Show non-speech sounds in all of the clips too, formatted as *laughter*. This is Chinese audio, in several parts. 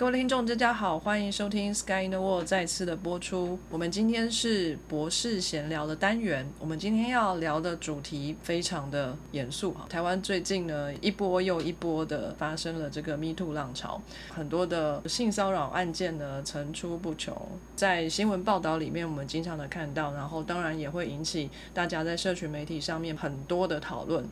各位听众，大家好，欢迎收听《Sky in the World》再次的播出。我们今天是博士闲聊的单元。我们今天要聊的主题非常的严肃哈。台湾最近呢，一波又一波的发生了这个 Me Too 浪潮，很多的性骚扰案件呢层出不穷。在新闻报道里面，我们经常的看到，然后当然也会引起大家在社群媒体上面很多的讨论。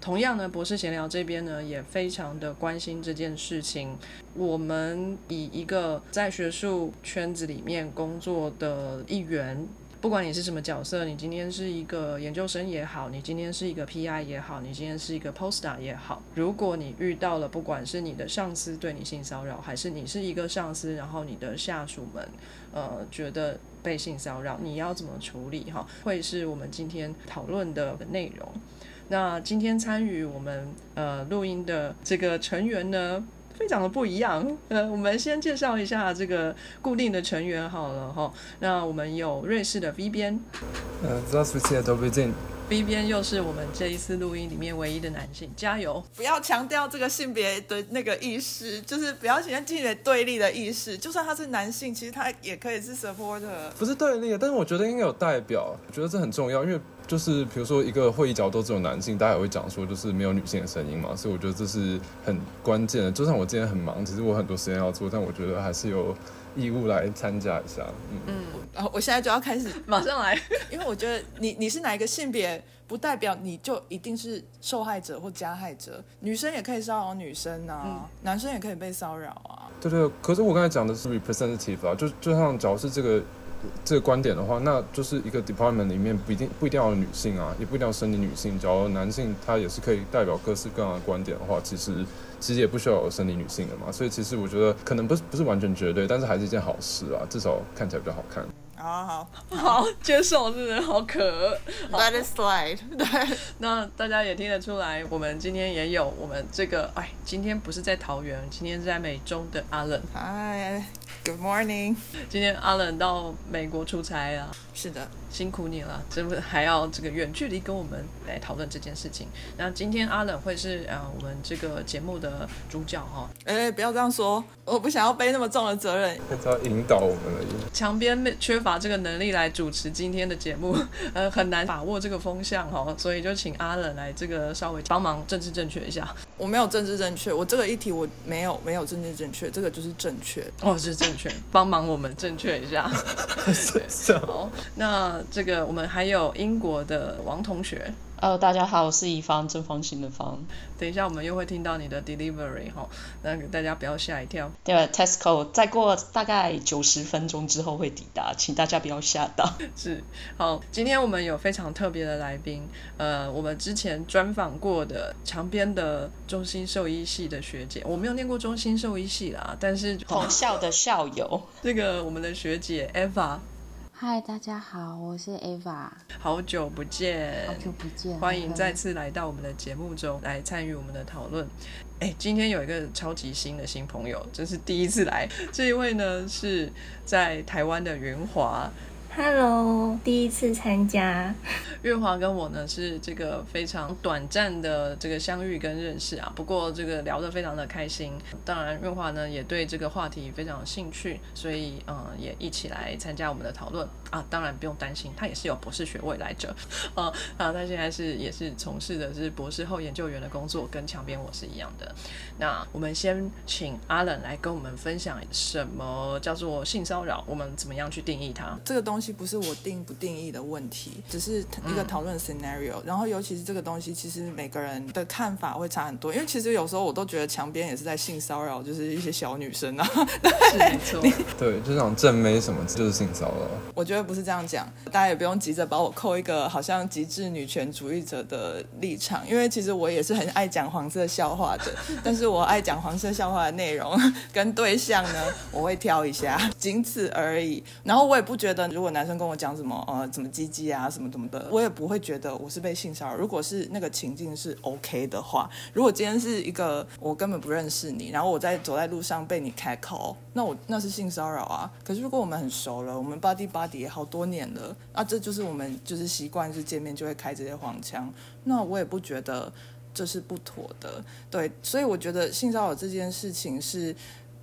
同样呢，博士闲聊这边呢也非常的关心这件事情。我们以一个在学术圈子里面工作的一员，不管你是什么角色，你今天是一个研究生也好，你今天是一个 PI 也好，你今天是一个 Postdoc 也好，如果你遇到了不管是你的上司对你性骚扰，还是你是一个上司，然后你的下属们呃觉得被性骚扰，你要怎么处理哈？会是我们今天讨论的内容。那今天参与我们呃录音的这个成员呢，非常的不一样。*laughs* 呃，我们先介绍一下这个固定的成员好了哈。那我们有瑞士的 V 边，Das ist der V 边。V 边又是我们这一次录音里面唯一的男性，加油！不要强调这个性别的那个意识，就是不要强调性别对立的意识。就算他是男性，其实他也可以是 supporter。不是对立，但是我觉得应该有代表，我觉得这很重要，因为。就是比如说一个会议角都只有男性，大家也会讲说就是没有女性的声音嘛，所以我觉得这是很关键的。就算我今天很忙，其实我很多时间要做，但我觉得还是有义务来参加一下。嗯嗯，然后我现在就要开始，马上来，因为我觉得你你是哪一个性别，不代表你就一定是受害者或加害者。女生也可以骚扰女生啊，男生也可以被骚扰啊。对对，可是我刚才讲的是 representative 啊，就就像假如是这个。这个观点的话，那就是一个 department 里面不一定不一定要女性啊，也不一定要生理女性，只要男性他也是可以代表各式各样的观点的话，其实其实也不需要有生理女性的嘛。所以其实我觉得可能不是不是完全绝对，但是还是一件好事啊，至少看起来比较好看。好好好，接受，真的好可。Let it slide。对，那大家也听得出来，我们今天也有我们这个，哎，今天不是在桃园，今天是在美中的 Allen。good morning 今天阿冷到美国出差啊，是的。辛苦你了，这不还要这个远距离跟我们来讨论这件事情。那今天阿冷会是呃我们这个节目的主角哈。哎，不要这样说，我不想要背那么重的责任。只要引导我们而已。墙边缺乏这个能力来主持今天的节目，*laughs* 呃，很难把握这个风向哈，所以就请阿冷来这个稍微帮忙政治正确一下。我没有政治正确，我这个议题我没有没有政治正确，这个就是正确。哦，是正确，帮忙我们正确一下。*laughs* 是好。那这个我们还有英国的王同学，Hello，大家好，我是乙方，正方形的方。等一下我们又会听到你的 delivery 哈，那大家不要吓一跳。对，Tesco 再过大概九十分钟之后会抵达，请大家不要吓到。*laughs* 是，好，今天我们有非常特别的来宾，呃，我们之前专访过的长边的中心兽医系的学姐，我没有念过中心兽医系啦，但是同校的校友，这个我们的学姐 Eva。嗨，大家好，我是 Eva，好久不见，好久不见，欢迎再次来到我们的节目中来参与我们的讨论。哎，今天有一个超级新的新朋友，这是第一次来，这一位呢是在台湾的云华。Hello，第一次参加。月华跟我呢是这个非常短暂的这个相遇跟认识啊，不过这个聊得非常的开心。当然，月华呢也对这个话题非常有兴趣，所以嗯也一起来参加我们的讨论啊。当然不用担心，他也是有博士学位来着，啊啊，他现在是也是从事的是博士后研究员的工作，跟墙边我是一样的。那我们先请阿冷来跟我们分享什么叫做性骚扰，我们怎么样去定义它？这个东西不是我定不定义的问题，只是一个讨论 scenario、嗯。然后尤其是这个东西，其实每个人的看法会差很多。因为其实有时候我都觉得墙边也是在性骚扰，就是一些小女生啊。*laughs* 是没错，对，就像正妹什么就是性骚扰。我觉得不是这样讲，大家也不用急着把我扣一个好像极致女权主义者的立场，因为其实我也是很爱讲黄色笑话的，但是我爱讲黄色笑话的内容跟对象呢，我会挑一下，仅此而已。然后我也不觉得，如果男生跟我讲什么呃怎么鸡鸡啊什么什么的，我也不会觉得我是被性骚扰。如果是那个情境是 OK 的话，如果今天是一个我根本不认识你，然后我在走在路上被你开口，那我那是性骚扰啊。可是如果我们很熟了，我们 body body 好多年了，啊，这就是我们就是习惯是见面就会开这些黄腔，那我也不觉得这是不妥的。对，所以我觉得性骚扰这件事情是。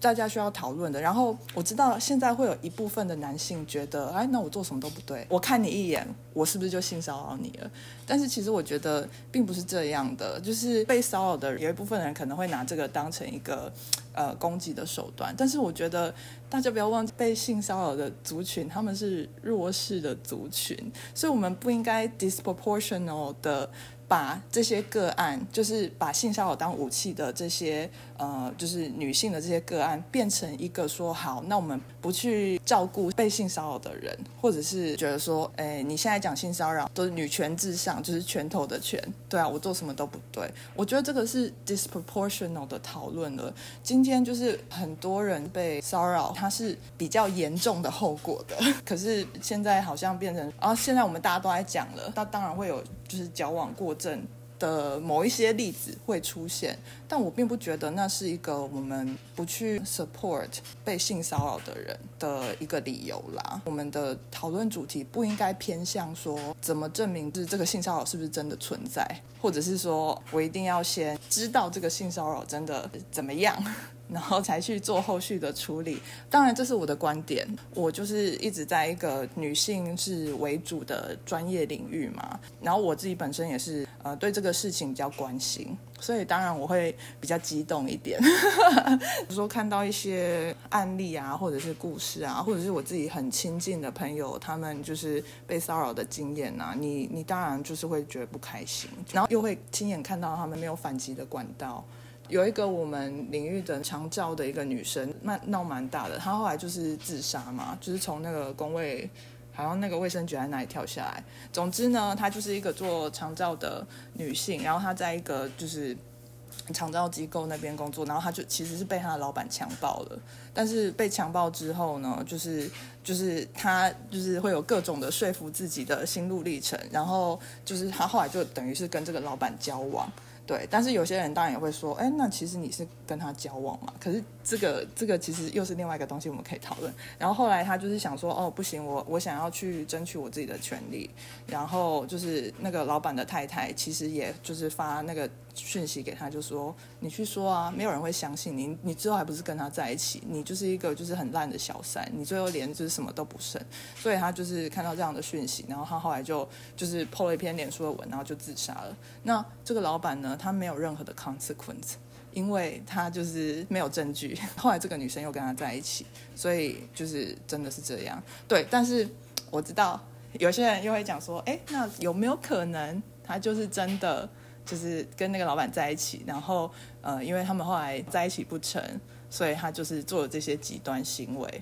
大家需要讨论的。然后我知道现在会有一部分的男性觉得，哎，那我做什么都不对，我看你一眼，我是不是就性骚扰你了？但是其实我觉得并不是这样的，就是被骚扰的有一部分人可能会拿这个当成一个呃攻击的手段。但是我觉得大家不要忘记，被性骚扰的族群他们是弱势的族群，所以我们不应该 disproportional 的。把这些个案，就是把性骚扰当武器的这些呃，就是女性的这些个案，变成一个说好，那我们不去照顾被性骚扰的人，或者是觉得说，哎，你现在讲性骚扰都是女权至上，就是拳头的拳，对啊，我做什么都不对。我觉得这个是 disproportional 的讨论了。今天就是很多人被骚扰，它是比较严重的后果的。*laughs* 可是现在好像变成，啊，现在我们大家都在讲了，那当然会有。就是矫枉过正的某一些例子会出现，但我并不觉得那是一个我们不去 support 被性骚扰的人的一个理由啦。我们的讨论主题不应该偏向说怎么证明是这个性骚扰是不是真的存在，或者是说我一定要先知道这个性骚扰真的怎么样。然后才去做后续的处理。当然，这是我的观点。我就是一直在一个女性是为主的专业领域嘛。然后我自己本身也是呃对这个事情比较关心，所以当然我会比较激动一点。比 *laughs* 如说看到一些案例啊，或者是故事啊，或者是我自己很亲近的朋友，他们就是被骚扰的经验啊，你你当然就是会觉得不开心，然后又会亲眼看到他们没有反击的管道。有一个我们领域的长照的一个女生，那闹蛮大的。她后来就是自杀嘛，就是从那个工位，好像那个卫生局在那里跳下来。总之呢，她就是一个做长照的女性，然后她在一个就是长照机构那边工作，然后她就其实是被她的老板强暴了。但是被强暴之后呢，就是就是她就是会有各种的说服自己的心路历程，然后就是她后来就等于是跟这个老板交往。对，但是有些人当然也会说，哎，那其实你是跟他交往嘛？可是这个这个其实又是另外一个东西，我们可以讨论。然后后来他就是想说，哦，不行，我我想要去争取我自己的权利。然后就是那个老板的太太，其实也就是发那个。讯息给他，就说你去说啊，没有人会相信你，你之后还不是跟他在一起，你就是一个就是很烂的小三，你最后连就是什么都不剩，所以他就是看到这样的讯息，然后他后来就就是 po 了一篇脸书的文，然后就自杀了。那这个老板呢，他没有任何的 consequence，因为他就是没有证据。后来这个女生又跟他在一起，所以就是真的是这样。对，但是我知道有些人又会讲说，哎，那有没有可能他就是真的？就是跟那个老板在一起，然后呃，因为他们后来在一起不成，所以他就是做了这些极端行为。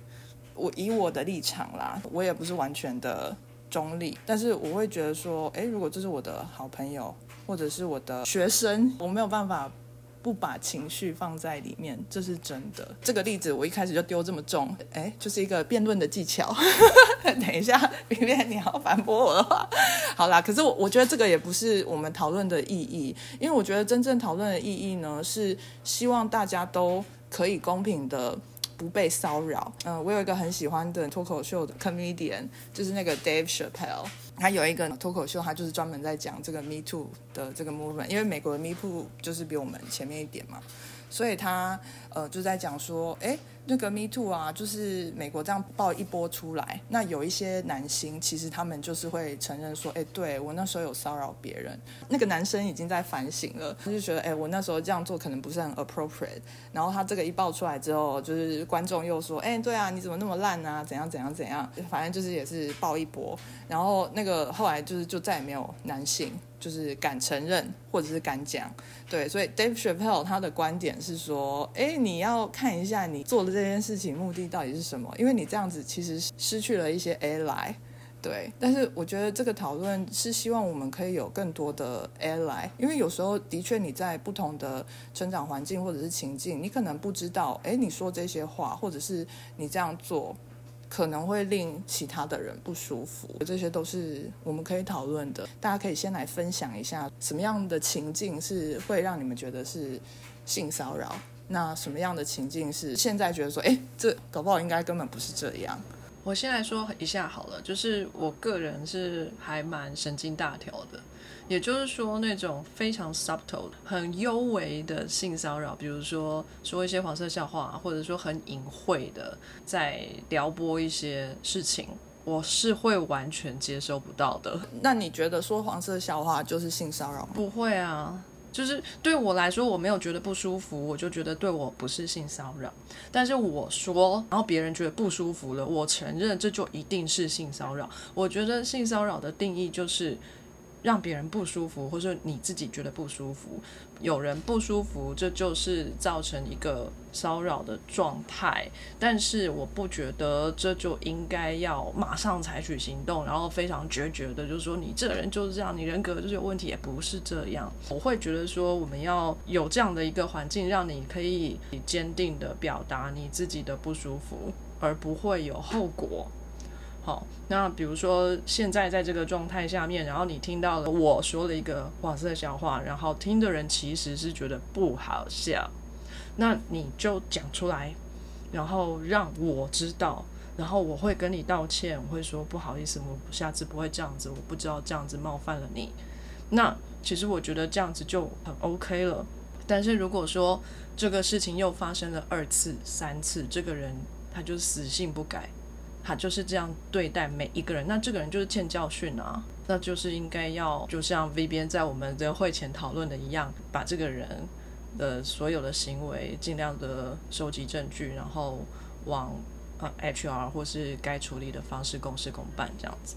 我以我的立场啦，我也不是完全的中立，但是我会觉得说，哎，如果这是我的好朋友或者是我的学生，我没有办法。不把情绪放在里面，这是真的。这个例子我一开始就丢这么重，哎，就是一个辩论的技巧。*laughs* 等一下，里面你要反驳我的话，好啦。可是我我觉得这个也不是我们讨论的意义，因为我觉得真正讨论的意义呢，是希望大家都可以公平的不被骚扰。嗯，我有一个很喜欢的脱口秀的 comedian，就是那个 Dave Chappelle。他有一个脱口秀，他就是专门在讲这个 Me Too 的这个 movement，因为美国的 Me Too 就是比我们前面一点嘛，所以他呃就在讲说，哎。那个 Me Too 啊，就是美国这样爆一波出来，那有一些男星其实他们就是会承认说，哎，对我那时候有骚扰别人。那个男生已经在反省了，他就觉得，哎，我那时候这样做可能不是很 appropriate。然后他这个一爆出来之后，就是观众又说，哎，对啊，你怎么那么烂啊？怎样怎样怎样？反正就是也是爆一波。然后那个后来就是就再也没有男性。就是敢承认或者是敢讲，对，所以 Dave Chappelle 他的观点是说，哎，你要看一下你做的这件事情目的到底是什么，因为你这样子其实失去了一些 ally，对。但是我觉得这个讨论是希望我们可以有更多的 ally，因为有时候的确你在不同的成长环境或者是情境，你可能不知道，哎，你说这些话或者是你这样做。可能会令其他的人不舒服，这些都是我们可以讨论的。大家可以先来分享一下，什么样的情境是会让你们觉得是性骚扰？那什么样的情境是现在觉得说，哎，这搞不好应该根本不是这样？我先来说一下好了，就是我个人是还蛮神经大条的，也就是说那种非常 subtle、很幽微的性骚扰，比如说说一些黄色笑话，或者说很隐晦的在撩拨一些事情，我是会完全接收不到的。那你觉得说黄色笑话就是性骚扰吗？不会啊。就是对我来说，我没有觉得不舒服，我就觉得对我不是性骚扰。但是我说，然后别人觉得不舒服了，我承认这就一定是性骚扰。我觉得性骚扰的定义就是。让别人不舒服，或者你自己觉得不舒服，有人不舒服，这就是造成一个骚扰的状态。但是我不觉得这就应该要马上采取行动，然后非常决绝的，就是说你这个人就是这样，你人格就是有问题，也不是这样。我会觉得说，我们要有这样的一个环境，让你可以坚定的表达你自己的不舒服，而不会有后果。好，那比如说现在在这个状态下面，然后你听到了我说了一个黄色笑话，然后听的人其实是觉得不好笑，那你就讲出来，然后让我知道，然后我会跟你道歉，我会说不好意思，我下次不会这样子，我不知道这样子冒犯了你。那其实我觉得这样子就很 OK 了。但是如果说这个事情又发生了二次、三次，这个人他就死性不改。他就是这样对待每一个人，那这个人就是欠教训啊，那就是应该要就像 V 边在我们的会前讨论的一样，把这个人的所有的行为尽量的收集证据，然后往呃 HR 或是该处理的方式公事公办这样子。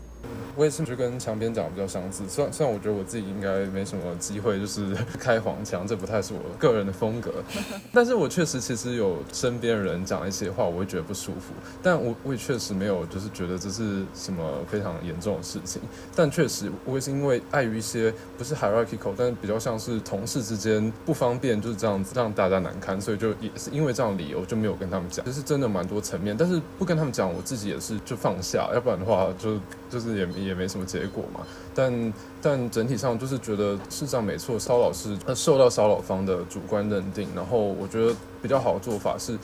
我也是，就跟墙边讲比较相似。虽然虽然我觉得我自己应该没什么机会，就是 *laughs* 开黄腔，这不太是我个人的风格。*laughs* 但是我确实其实有身边人讲一些话，我会觉得不舒服。但我我也确实没有，就是觉得这是什么非常严重的事情。但确实我也是因为碍于一些不是 hierarchical，但是比较像是同事之间不方便，就是这样子让大家难堪，所以就也是因为这样理由就没有跟他们讲。其实真的蛮多层面，但是不跟他们讲，我自己也是就放下，要不然的话就就是。也也没什么结果嘛，但但整体上就是觉得事实上没错，骚扰是受到骚扰方的主观认定，然后我觉得比较好的做法是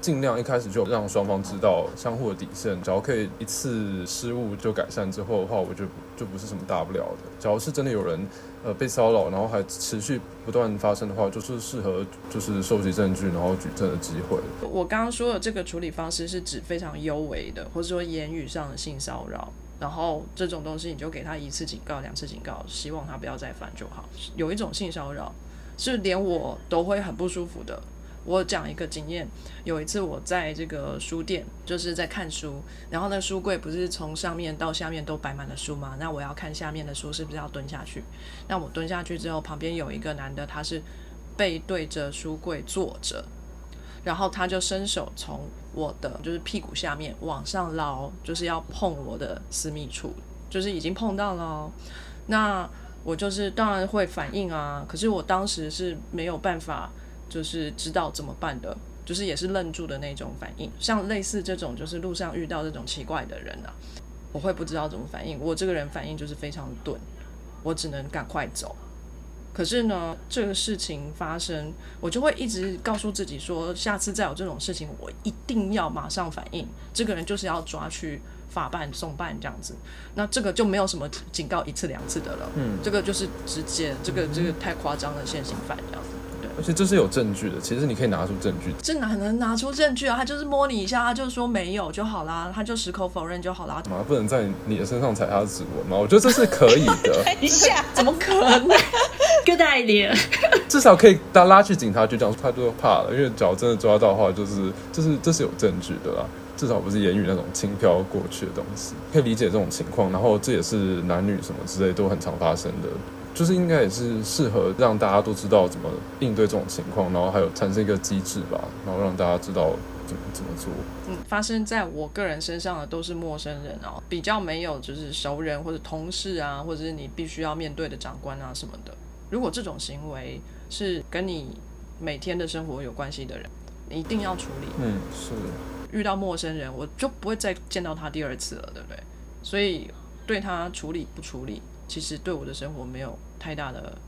尽量一开始就让双方知道相互的底线，只要可以一次失误就改善之后的话，我觉得就不是什么大不了的。假如是真的有人呃被骚扰，然后还持续不断发生的话，就是适合就是收集证据然后举证的机会。我刚刚说的这个处理方式是指非常优微的，或者说言语上的性骚扰。然后这种东西你就给他一次警告、两次警告，希望他不要再犯就好。有一种性骚扰是连我都会很不舒服的。我讲一个经验，有一次我在这个书店就是在看书，然后那书柜不是从上面到下面都摆满了书吗？那我要看下面的书是不是要蹲下去？那我蹲下去之后，旁边有一个男的，他是背对着书柜坐着。然后他就伸手从我的就是屁股下面往上捞，就是要碰我的私密处，就是已经碰到了。那我就是当然会反应啊，可是我当时是没有办法，就是知道怎么办的，就是也是愣住的那种反应。像类似这种，就是路上遇到这种奇怪的人啊，我会不知道怎么反应。我这个人反应就是非常钝，我只能赶快走。可是呢，这个事情发生，我就会一直告诉自己说，下次再有这种事情，我一定要马上反应。这个人就是要抓去法办送办这样子，那这个就没有什么警告一次两次的了。嗯，这个就是直接，这个这个太夸张了，现行犯这样子。而且这是有证据的，其实你可以拿出证据。这哪能拿出证据啊？他就是摸你一下，他就说没有就好啦，他就矢口否认就好啦。嘛，不能在你的身上踩他的指纹吗？我觉得这是可以的。*laughs* 一下 *laughs* 怎么可能？Good idea。至少可以拉拉去警察局讲，他都怕了，因为只要真的抓到的话，就是就是这是有证据的啦。至少不是言语那种轻飘过去的东西，可以理解这种情况。然后这也是男女什么之类都很常发生的。就是应该也是适合让大家都知道怎么应对这种情况，然后还有产生一个机制吧，然后让大家知道怎么怎么做。嗯，发生在我个人身上的都是陌生人哦，比较没有就是熟人或者同事啊，或者是你必须要面对的长官啊什么的。如果这种行为是跟你每天的生活有关系的人，你一定要处理。嗯，是。遇到陌生人，我就不会再见到他第二次了，对不对？所以对他处理不处理，其实对我的生活没有太大的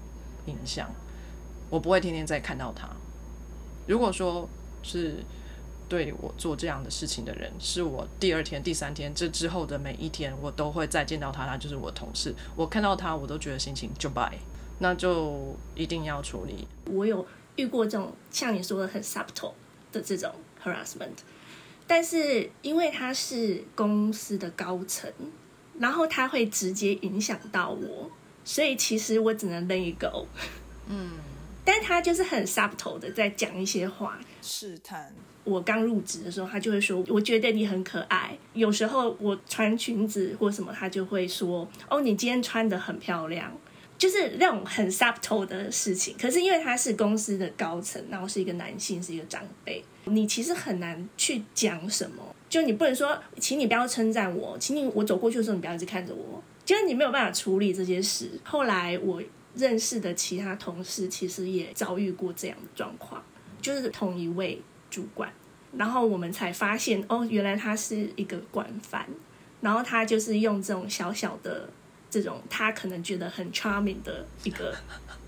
影响。我不会天天再看到他。如果说是对我做这样的事情的人，是我第二天、第三天这之后的每一天，我都会再见到他，他就是我同事。我看到他，我都觉得心情就败，那就一定要处理。我有遇过这种像你说的很 subtle 的这种 harassment，但是因为他是公司的高层，然后他会直接影响到我，所以其实我只能 let it go。嗯，*laughs* 但他就是很 subtle 的在讲一些话，试探。我刚入职的时候，他就会说：“我觉得你很可爱。”有时候我穿裙子或什么，他就会说：“哦，你今天穿的很漂亮。”就是那种很 subtle 的事情。可是因为他是公司的高层，然后是一个男性，是一个长辈，你其实很难去讲什么。就你不能说，请你不要称赞我，请你我走过去的时候，你不要一直看着我。就是你没有办法处理这些事。后来我认识的其他同事，其实也遭遇过这样的状况，就是同一位。主管，然后我们才发现，哦，原来他是一个惯犯，然后他就是用这种小小的这种他可能觉得很 charming 的一个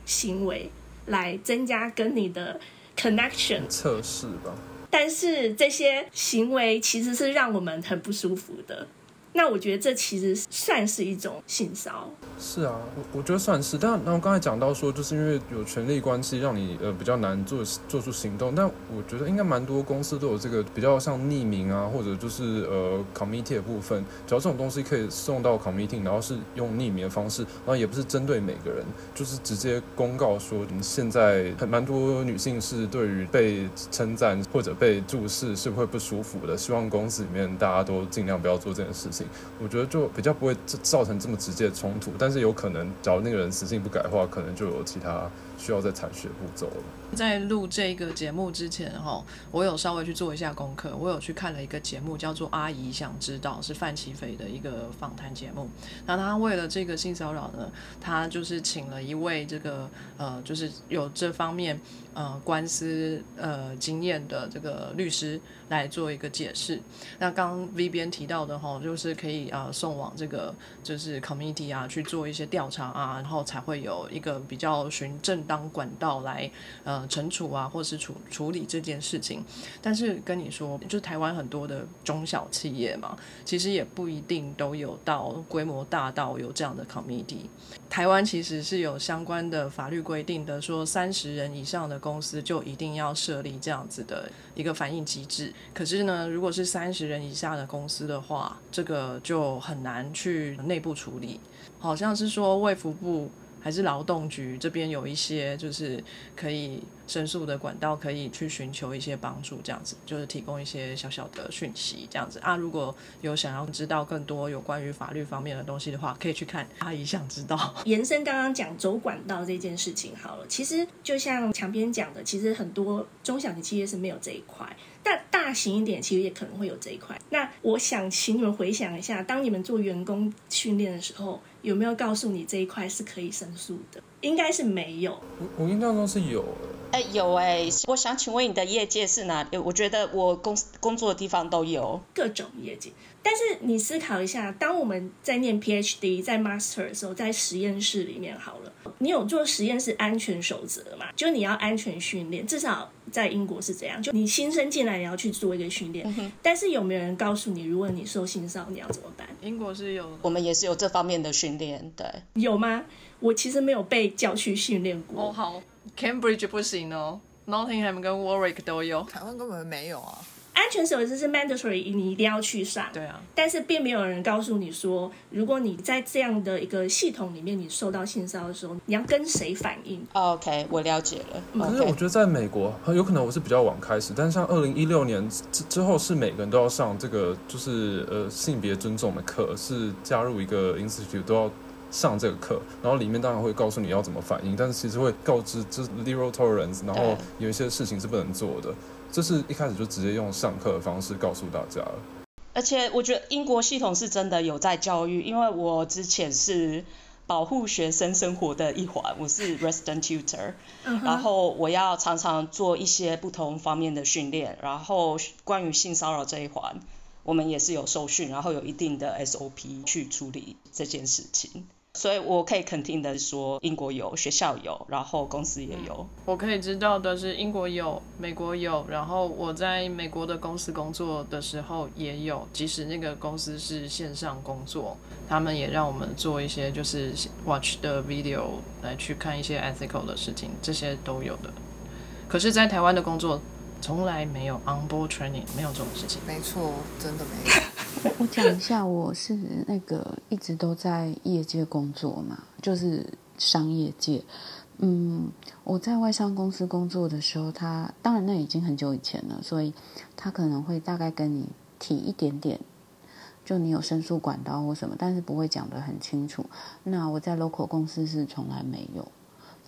行为来增加跟你的 connection 测试吧。但是这些行为其实是让我们很不舒服的。那我觉得这其实算是一种性骚是啊，我我觉得算是。但那我刚才讲到说，就是因为有权力关系，让你呃比较难做做出行动。但我觉得应该蛮多公司都有这个比较像匿名啊，或者就是呃 committee 的部分。只要这种东西可以送到 committee，然后是用匿名的方式，然后也不是针对每个人，就是直接公告说，你现在很蛮多女性是对于被称赞或者被注视是会不舒服的。希望公司里面大家都尽量不要做这件事情。我觉得就比较不会造成这么直接的冲突，但是有可能，假如那个人死性不改的话，可能就有其他需要再采取的步骤了。在录这个节目之前，哈，我有稍微去做一下功课，我有去看了一个节目，叫做《阿姨想知道》，是范奇飞的一个访谈节目。那他为了这个性骚扰呢，他就是请了一位这个呃，就是有这方面呃官司呃经验的这个律师来做一个解释。那刚 V 边提到的哈，就是可以啊送往这个就是 committee 啊去做一些调查啊，然后才会有一个比较循正当管道来呃。惩处啊，或是处处理这件事情，但是跟你说，就台湾很多的中小企业嘛，其实也不一定都有到规模大到有这样的 committee。台湾其实是有相关的法律规定的，说三十人以上的公司就一定要设立这样子的一个反应机制。可是呢，如果是三十人以下的公司的话，这个就很难去内部处理。好像是说卫福部。还是劳动局这边有一些就是可以申诉的管道，可以去寻求一些帮助，这样子就是提供一些小小的讯息，这样子啊。如果有想要知道更多有关于法律方面的东西的话，可以去看阿姨想知道。*laughs* 延伸刚刚讲走管道这件事情好了，其实就像墙边讲的，其实很多中小型企业是没有这一块。但大型一点，其实也可能会有这一块。那我想请你们回想一下，当你们做员工训练的时候，有没有告诉你这一块是可以申诉的？应该是没有。我我印象中是有。哎，有哎，我想请问你的业界是哪里？我觉得我工工作的地方都有各种业界。但是你思考一下，当我们在念 PhD、在 Master 的时候，在实验室里面好了，你有做实验室安全守则嘛？就你要安全训练，至少在英国是这样。就你新生进来，你要去做一个训练。但是有没有人告诉你，如果你受性骚扰，你要怎么办？英国是有，我们也是有这方面的训练，对。有吗？我其实没有被叫去训练过。哦，好，Cambridge 不行哦，Nottingham 跟 Warwick 都有，台湾根本没有啊。安全守则是 mandatory，你一定要去上。对啊。但是并没有人告诉你说，如果你在这样的一个系统里面，你受到性骚扰的时候，你要跟谁反应？OK，我了解了。可是我觉得在美国，有可能我是比较晚开始，但是像二零一六年之之后，是每个人都要上这个，就是呃性别尊重的课，是加入一个 institute 都要。上这个课，然后里面当然会告诉你要怎么反应，但是其实会告知这是 zero tolerance，然后有一些事情是不能做的。这是一开始就直接用上课的方式告诉大家了。而且我觉得英国系统是真的有在教育，因为我之前是保护学生生活的一环，我是 *laughs* resident tutor，、嗯然后我要常常做一些不同方面的训练，然后关于性骚扰这一环，我们也是有受训，然后有一定的 SOP 去处理这件事情。所以我可以肯定的说，英国有，学校有，然后公司也有。我可以知道的是，英国有，美国有，然后我在美国的公司工作的时候也有，即使那个公司是线上工作，他们也让我们做一些就是 watch 的 video 来去看一些 ethical 的事情，这些都有的。可是，在台湾的工作从来没有 on board training，没有这种事情。没错，真的没有。我讲一下，我是那个一直都在业界工作嘛，就是商业界。嗯，我在外商公司工作的时候，他当然那已经很久以前了，所以他可能会大概跟你提一点点，就你有申诉管道或什么，但是不会讲得很清楚。那我在 local 公司是从来没有。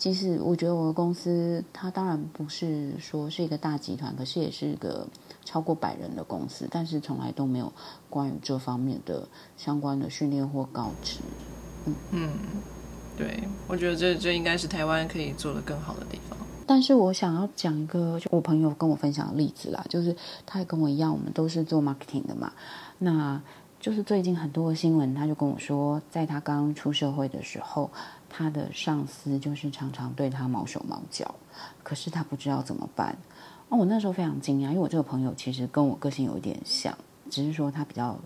其实我觉得我的公司，它当然不是说是一个大集团，可是也是一个超过百人的公司，但是从来都没有关于这方面的相关的训练或告知。嗯，对，我觉得这这应该是台湾可以做的更好的地方。但是我想要讲一个，就我朋友跟我分享的例子啦，就是他也跟我一样，我们都是做 marketing 的嘛。那就是最近很多的新闻，他就跟我说，在他刚出社会的时候，他的上司就是常常对他毛手毛脚，可是他不知道怎么办。哦，我那时候非常惊讶，因为我这个朋友其实跟我个性有一点像，只是说他比较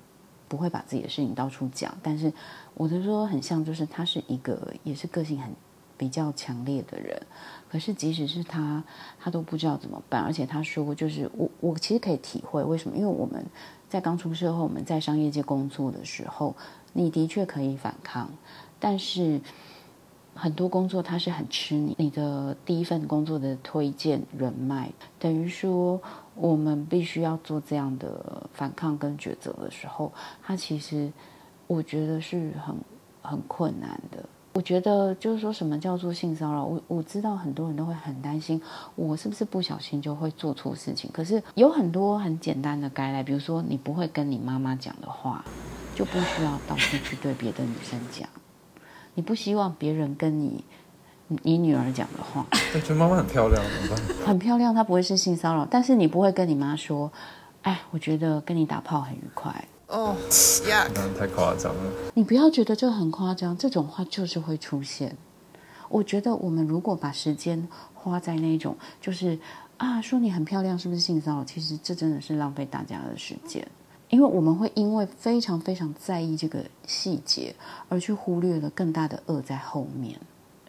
不会把自己的事情到处讲，但是我的说很像，就是他是一个也是个性很比较强烈的人。可是即使是他，他都不知道怎么办，而且他说就是我我其实可以体会为什么，因为我们在刚出社会，我们在商业界工作的时候，你的确可以反抗，但是很多工作它是很吃你你的第一份工作的推荐人脉，等于说我们必须要做这样的反抗跟抉择的时候，它其实我觉得是很很困难的。我觉得就是说什么叫做性骚扰，我我知道很多人都会很担心，我是不是不小心就会做错事情。可是有很多很简单的概念，比如说你不会跟你妈妈讲的话，就不需要到处去对别的女生讲。你不希望别人跟你你女儿讲的话，*laughs* 我觉得妈妈很漂亮，怎么办？*laughs* 很漂亮，她不会是性骚扰，但是你不会跟你妈说，哎，我觉得跟你打炮很愉快。*laughs* 哦呀，当然太夸张了。你不要觉得这很夸张，这种话就是会出现。我觉得我们如果把时间花在那种就是啊说你很漂亮是不是性骚扰，其实这真的是浪费大家的时间，因为我们会因为非常非常在意这个细节，而去忽略了更大的恶在后面。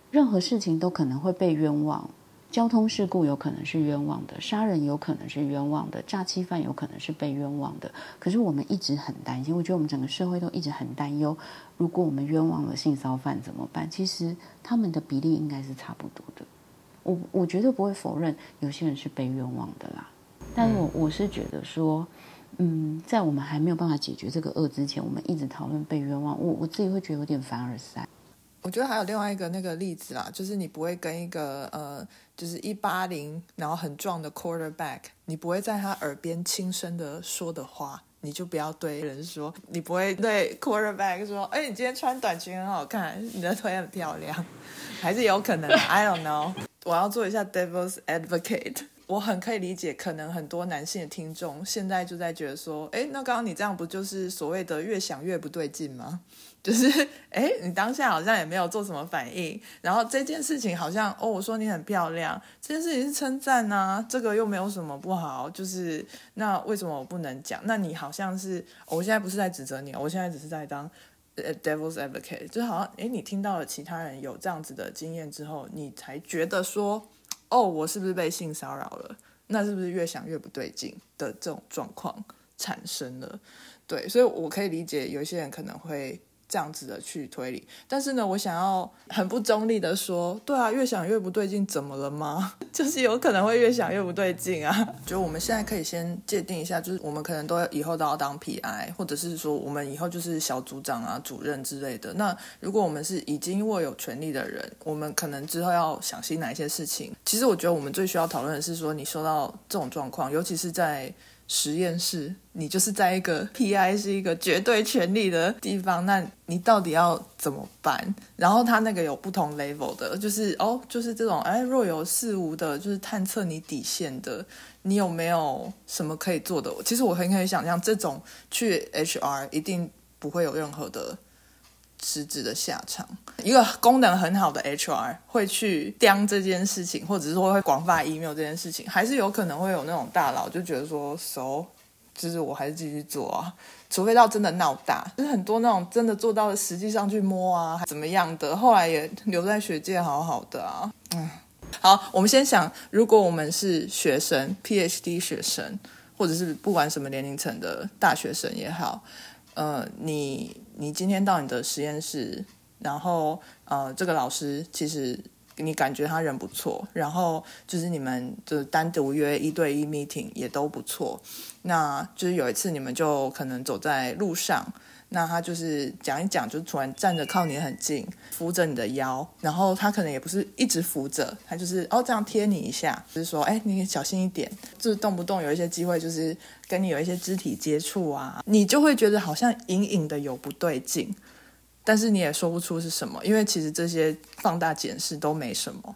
任何事情都可能会被冤枉，交通事故有可能是冤枉的，杀人有可能是冤枉的，诈欺犯有可能是被冤枉的。可是我们一直很担心，我觉得我们整个社会都一直很担忧，如果我们冤枉了性骚犯怎么办？其实他们的比例应该是差不多的。我我绝对不会否认有些人是被冤枉的啦，但我我是觉得说，嗯在我们还没有办法解决这个恶之前，我们一直讨论被冤枉，我我自己会觉得有点凡尔赛。我觉得还有另外一个那个例子啦，就是你不会跟一个呃，就是一八零然后很壮的 quarterback，你不会在他耳边轻声的说的话，你就不要对人说，你不会对 quarterback 说，哎，你今天穿短裙很好看，你的腿很漂亮，还是有可能，I don't know。我要做一下 devil's advocate。我很可以理解，可能很多男性的听众现在就在觉得说，哎，那刚刚你这样不就是所谓的越想越不对劲吗？*laughs* 就是，哎，你当下好像也没有做什么反应，然后这件事情好像，哦，我说你很漂亮，这件事情是称赞啊，这个又没有什么不好，就是那为什么我不能讲？那你好像是，我现在不是在指责你，我现在只是在当呃 devil's advocate，就好像，哎，你听到了其他人有这样子的经验之后，你才觉得说，哦，我是不是被性骚扰了？那是不是越想越不对劲的这种状况产生了？对，所以我可以理解有些人可能会。这样子的去推理，但是呢，我想要很不中立的说，对啊，越想越不对劲，怎么了吗？*laughs* 就是有可能会越想越不对劲啊。就我们现在可以先界定一下，就是我们可能都以后都要当 PI，或者是说我们以后就是小组长啊、主任之类的。那如果我们是已经握有权力的人，我们可能之后要小心哪一些事情。其实我觉得我们最需要讨论的是说，你收到这种状况，尤其是在实验室，你就是在一个 PI 是一个绝对权力的地方，那你到底要怎么办？然后他那个有不同 level 的，就是哦，就是这种哎若有似无的，就是探测你底线的，你有没有什么可以做的？其实我很可以想象，这种去 HR 一定不会有任何的。实质的下场，一个功能很好的 HR 会去刁这件事情，或者是说会广发 email 这件事情，还是有可能会有那种大佬就觉得说，so，就是我还是继续做啊，除非到真的闹大，就是很多那种真的做到了实际上去摸啊，怎么样的，后来也留在学界好好的啊，嗯，好，我们先想，如果我们是学生，PhD 学生，或者是不管什么年龄层的大学生也好。呃，你你今天到你的实验室，然后呃，这个老师其实你感觉他人不错，然后就是你们就单独约一对一 meeting 也都不错，那就是有一次你们就可能走在路上。那他就是讲一讲，就突然站着靠你很近，扶着你的腰，然后他可能也不是一直扶着，他就是哦这样贴你一下，就是说哎你小心一点，就是动不动有一些机会就是跟你有一些肢体接触啊，你就会觉得好像隐隐的有不对劲，但是你也说不出是什么，因为其实这些放大检视都没什么，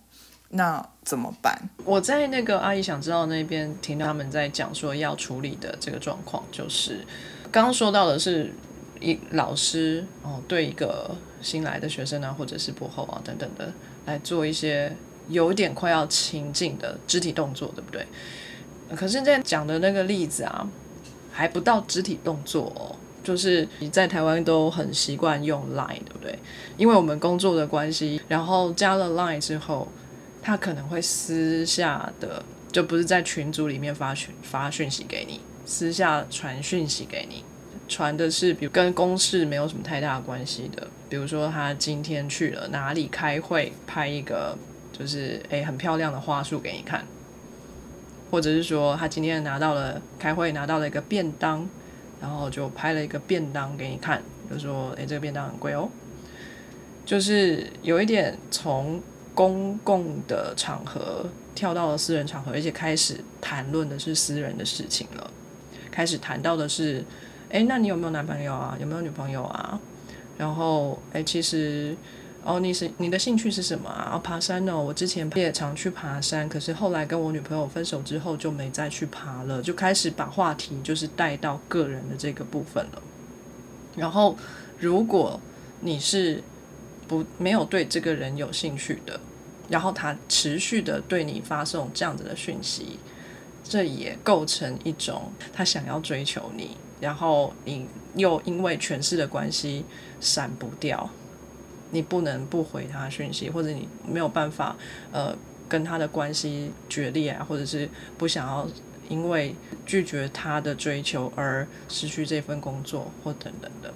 那怎么办？我在那个阿姨想知道那边听他们在讲说要处理的这个状况，就是刚刚说到的是。一老师哦，对一个新来的学生啊，或者是博后啊等等的，来做一些有点快要亲近的肢体动作，对不对？可是，在讲的那个例子啊，还不到肢体动作，哦，就是你在台湾都很习惯用 Line，对不对？因为我们工作的关系，然后加了 Line 之后，他可能会私下的，就不是在群组里面发讯发讯息给你，私下传讯息给你。传的是，比如跟公事没有什么太大关系的，比如说他今天去了哪里开会，拍一个就是诶很漂亮的花束给你看，或者是说他今天拿到了开会拿到了一个便当，然后就拍了一个便当给你看，就说诶这个便当很贵哦，就是有一点从公共的场合跳到了私人场合，而且开始谈论的是私人的事情了，开始谈到的是。哎，那你有没有男朋友啊？有没有女朋友啊？然后，哎，其实，哦，你是你的兴趣是什么啊？爬山哦，我之前也常去爬山，可是后来跟我女朋友分手之后就没再去爬了，就开始把话题就是带到个人的这个部分了。然后，如果你是不没有对这个人有兴趣的，然后他持续的对你发送这样子的讯息，这也构成一种他想要追求你。然后你又因为权势的关系闪不掉，你不能不回他讯息，或者你没有办法呃跟他的关系决裂啊，或者是不想要因为拒绝他的追求而失去这份工作或等等的，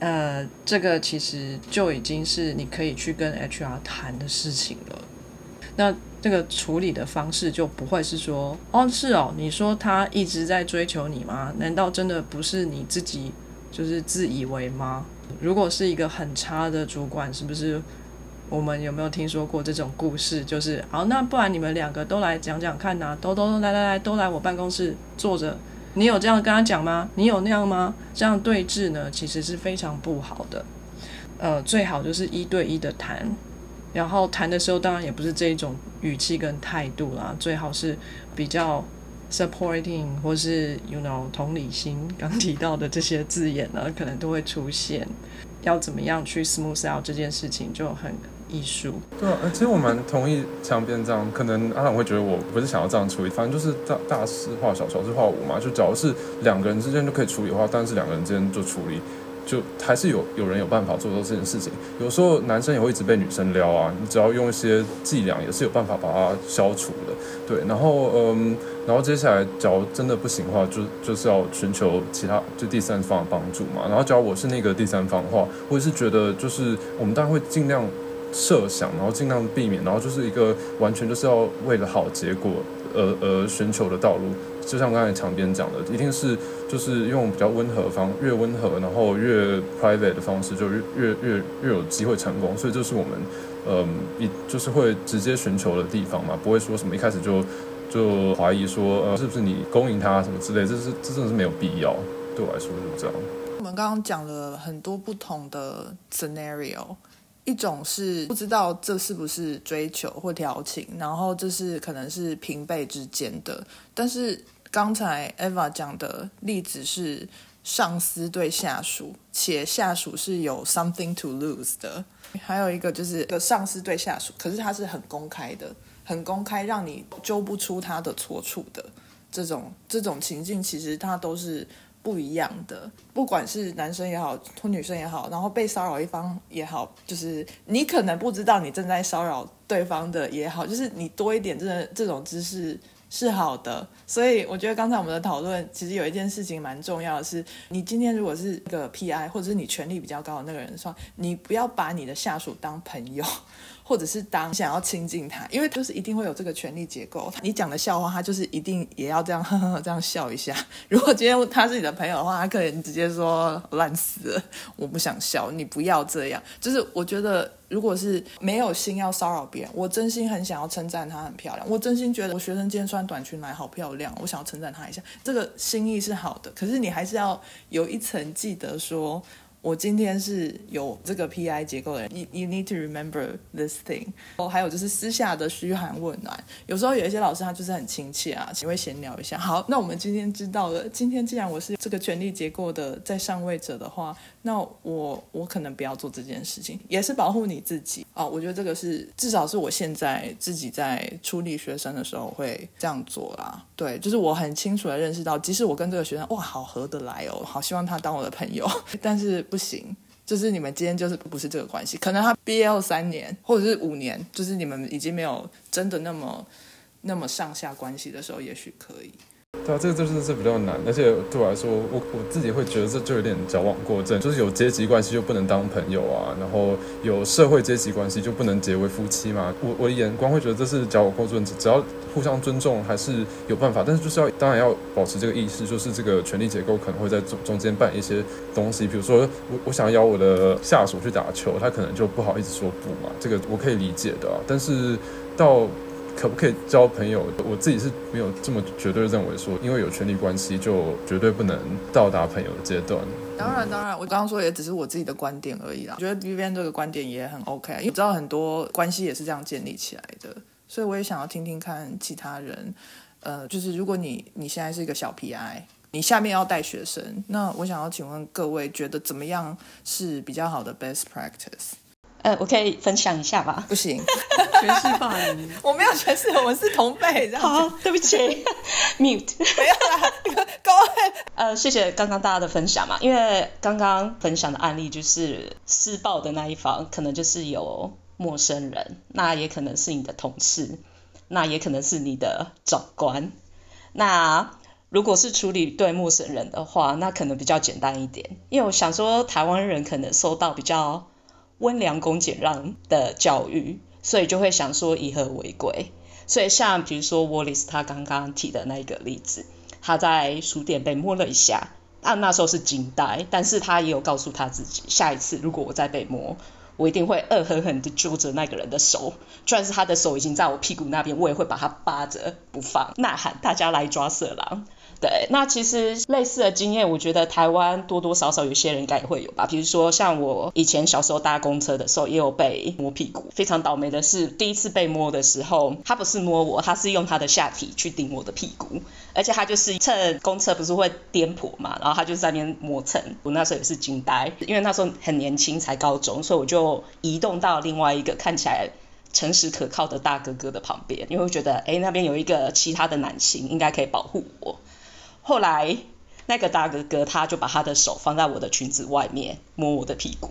呃，这个其实就已经是你可以去跟 HR 谈的事情了。那这个处理的方式就不会是说，哦，是哦，你说他一直在追求你吗？难道真的不是你自己就是自以为吗？如果是一个很差的主管，是不是？我们有没有听说过这种故事？就是好，那不然你们两个都来讲讲看呐，都都来来来，都来我办公室坐着。你有这样跟他讲吗？你有那样吗？这样对峙呢，其实是非常不好的。呃，最好就是一对一的谈。然后谈的时候，当然也不是这一种语气跟态度啦，最好是比较 supporting 或是 you know 同理心，刚提到的这些字眼呢，可能都会出现。要怎么样去 smooth out 这件事情就很艺术。对啊，其实我蛮同意强边这样，可能阿朗会觉得我不是想要这样处理，反正就是大大事化小，小事化无嘛。就假如是两个人之间就可以处理的话，但是两个人之间就处理。就还是有有人有办法做到这件事情。有时候男生也会一直被女生撩啊，你只要用一些伎俩，也是有办法把它消除的。对，然后嗯，然后接下来，假如真的不行的话，就就是要寻求其他就第三方的帮助嘛。然后，假如我是那个第三方的话，我也是觉得就是我们当然会尽量设想，然后尽量避免，然后就是一个完全就是要为了好结果而而寻求的道路。就像刚才强边讲的，一定是就是用比较温和方，越温和，然后越 private 的方式，就越越越越有机会成功。所以这是我们，嗯，一就是会直接寻求的地方嘛，不会说什么一开始就就怀疑说，呃，是不是你勾引他什么之类，这是这真的是没有必要，对我来说是这样。我们刚刚讲了很多不同的 scenario，一种是不知道这是不是追求或调情，然后这是可能是平辈之间的，但是刚才 Eva 讲的例子是上司对下属，且下属是有 something to lose 的，还有一个就是个上司对下属，可是他是很公开的，很公开，让你揪不出他的错处的这种这种情境，其实它都是。不一样的，不管是男生也好，或女生也好，然后被骚扰一方也好，就是你可能不知道你正在骚扰对方的也好，就是你多一点这这种知识是好的。所以我觉得刚才我们的讨论，其实有一件事情蛮重要的是，你今天如果是一个 PI，或者是你权力比较高的那个人说，你不要把你的下属当朋友。*laughs* 或者是当想要亲近他，因为就是一定会有这个权力结构。你讲的笑话，他就是一定也要这样 *laughs* 呵呵这样笑一下。如果今天他是你的朋友的话，他可能直接说烂死了，我不想笑，你不要这样。就是我觉得，如果是没有心要骚扰别人，我真心很想要称赞她很漂亮，我真心觉得我学生今天穿短裙来好漂亮，我想要称赞她一下，这个心意是好的。可是你还是要有一层记得说。我今天是有这个 PI 结构的人，you you need to remember this thing。哦，还有就是私下的嘘寒问暖，有时候有一些老师他就是很亲切啊，只会闲聊一下。好，那我们今天知道了，今天既然我是这个权力结构的在上位者的话，那我我可能不要做这件事情，也是保护你自己哦。我觉得这个是至少是我现在自己在处理学生的时候会这样做啦。对，就是我很清楚的认识到，即使我跟这个学生哇好合得来哦，好希望他当我的朋友，*laughs* 但是。不行，就是你们今天就是不是这个关系。可能他毕业后三年或者是五年，就是你们已经没有真的那么那么上下关系的时候，也许可以。对啊，这个就是这比较难，而且对我来说，我我自己会觉得这就有点矫枉过正，就是有阶级关系就不能当朋友啊，然后有社会阶级关系就不能结为夫妻嘛。我我的眼光会觉得这是矫枉过正，只要互相尊重还是有办法，但是就是要当然要保持这个意识，就是这个权力结构可能会在中中间办一些东西，比如说我我想要邀我的下属去打球，他可能就不好意思说不嘛，这个我可以理解的，但是到。可不可以交朋友？我自己是没有这么绝对认为说，因为有权利关系就绝对不能到达朋友的阶段。当然，当然，我刚刚说也只是我自己的观点而已啦。我觉得 B B 这个观点也很 OK，因为知道很多关系也是这样建立起来的，所以我也想要听听看其他人。呃，就是如果你你现在是一个小 PI，你下面要带学生，那我想要请问各位，觉得怎么样是比较好的 best practice？呃，我可以分享一下吧？不行，*laughs* 全是霸凌。*laughs* 我没有全是，我们是同辈。好，对不起，*laughs* mute。没有啦，各位。呃，谢谢刚刚大家的分享嘛，因为刚刚分享的案例就是施暴的那一方，可能就是有陌生人，那也可能是你的同事，那也可能是你的长官。那如果是处理对陌生人的话，那可能比较简单一点，因为我想说台湾人可能受到比较。温良恭俭让的教育，所以就会想说以和为贵。所以像比如说 Wallace 他刚刚提的那个例子，他在书店被摸了一下，啊那时候是惊呆，但是他也有告诉他自己，下一次如果我再被摸，我一定会恶狠狠地揪着那个人的手，就算是他的手已经在我屁股那边，我也会把他扒着不放，呐喊大家来抓色狼。对，那其实类似的经验，我觉得台湾多多少少有些人应该也会有吧。比如说像我以前小时候搭公车的时候，也有被摸屁股。非常倒霉的是，第一次被摸的时候，他不是摸我，他是用他的下体去顶我的屁股，而且他就是趁公车不是会颠簸嘛，然后他就在那边磨蹭。我那时候也是惊呆，因为那时候很年轻，才高中，所以我就移动到另外一个看起来诚实可靠的大哥哥的旁边，因为我觉得哎那边有一个其他的男性应该可以保护我。后来，那个大哥哥他就把他的手放在我的裙子外面摸我的屁股。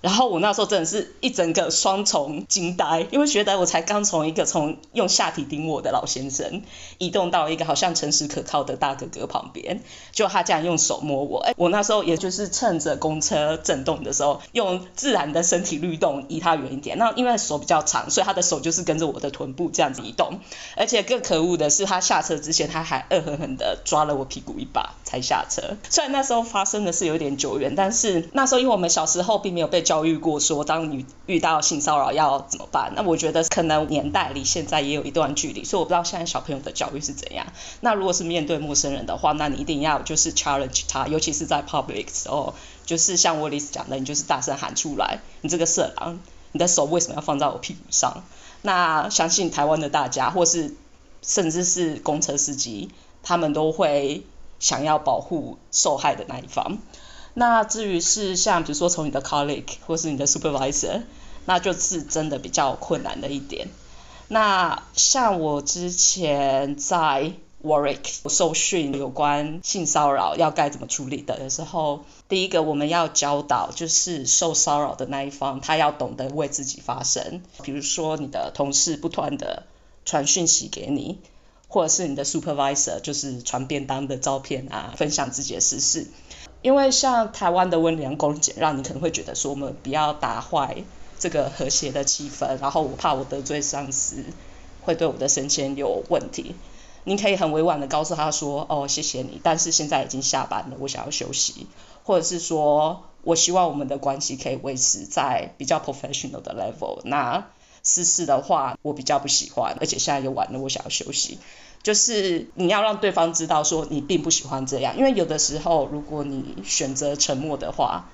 然后我那时候真的是一整个双重惊呆，因为觉得我才刚从一个从用下体顶我的老先生，移动到一个好像诚实可靠的大哥哥旁边，就他这样用手摸我，哎，*laughs* 我那时候也就是趁着公车震动的时候，用自然的身体律动移他远一点。那因为手比较长，所以他的手就是跟着我的臀部这样子移动。而且更可恶的是，他下车之前他还恶狠狠的抓了我屁股一把才下车。虽然那时候发生的是有点久远，但是那时候因为我们小时候并没有被教育过说，当你遇到性骚扰要怎么办？那我觉得可能年代离现在也有一段距离，所以我不知道现在小朋友的教育是怎样。那如果是面对陌生人的话，那你一定要就是 challenge 他，尤其是在 public 时候，就是像我 Liz 讲的，你就是大声喊出来，你这个色狼，你的手为什么要放在我屁股上？那相信台湾的大家，或是甚至是公车司机，他们都会想要保护受害的那一方。那至于是像比如说从你的 colleague 或是你的 supervisor，那就是真的比较困难的一点。那像我之前在 Warwick 受训有关性骚扰要该怎么处理的时候，第一个我们要教导就是受骚扰的那一方，他要懂得为自己发声。比如说你的同事不断的传讯息给你，或者是你的 supervisor 就是传便当的照片啊，分享自己的私事。因为像台湾的温良恭俭让，你可能会觉得说我们不要打坏这个和谐的气氛，然后我怕我得罪上司，会对我的升迁有问题。你可以很委婉的告诉他说，哦，谢谢你，但是现在已经下班了，我想要休息，或者是说我希望我们的关系可以维持在比较 professional 的 level。那私事的话，我比较不喜欢，而且现在又晚了，我想要休息。就是你要让对方知道说你并不喜欢这样，因为有的时候如果你选择沉默的话，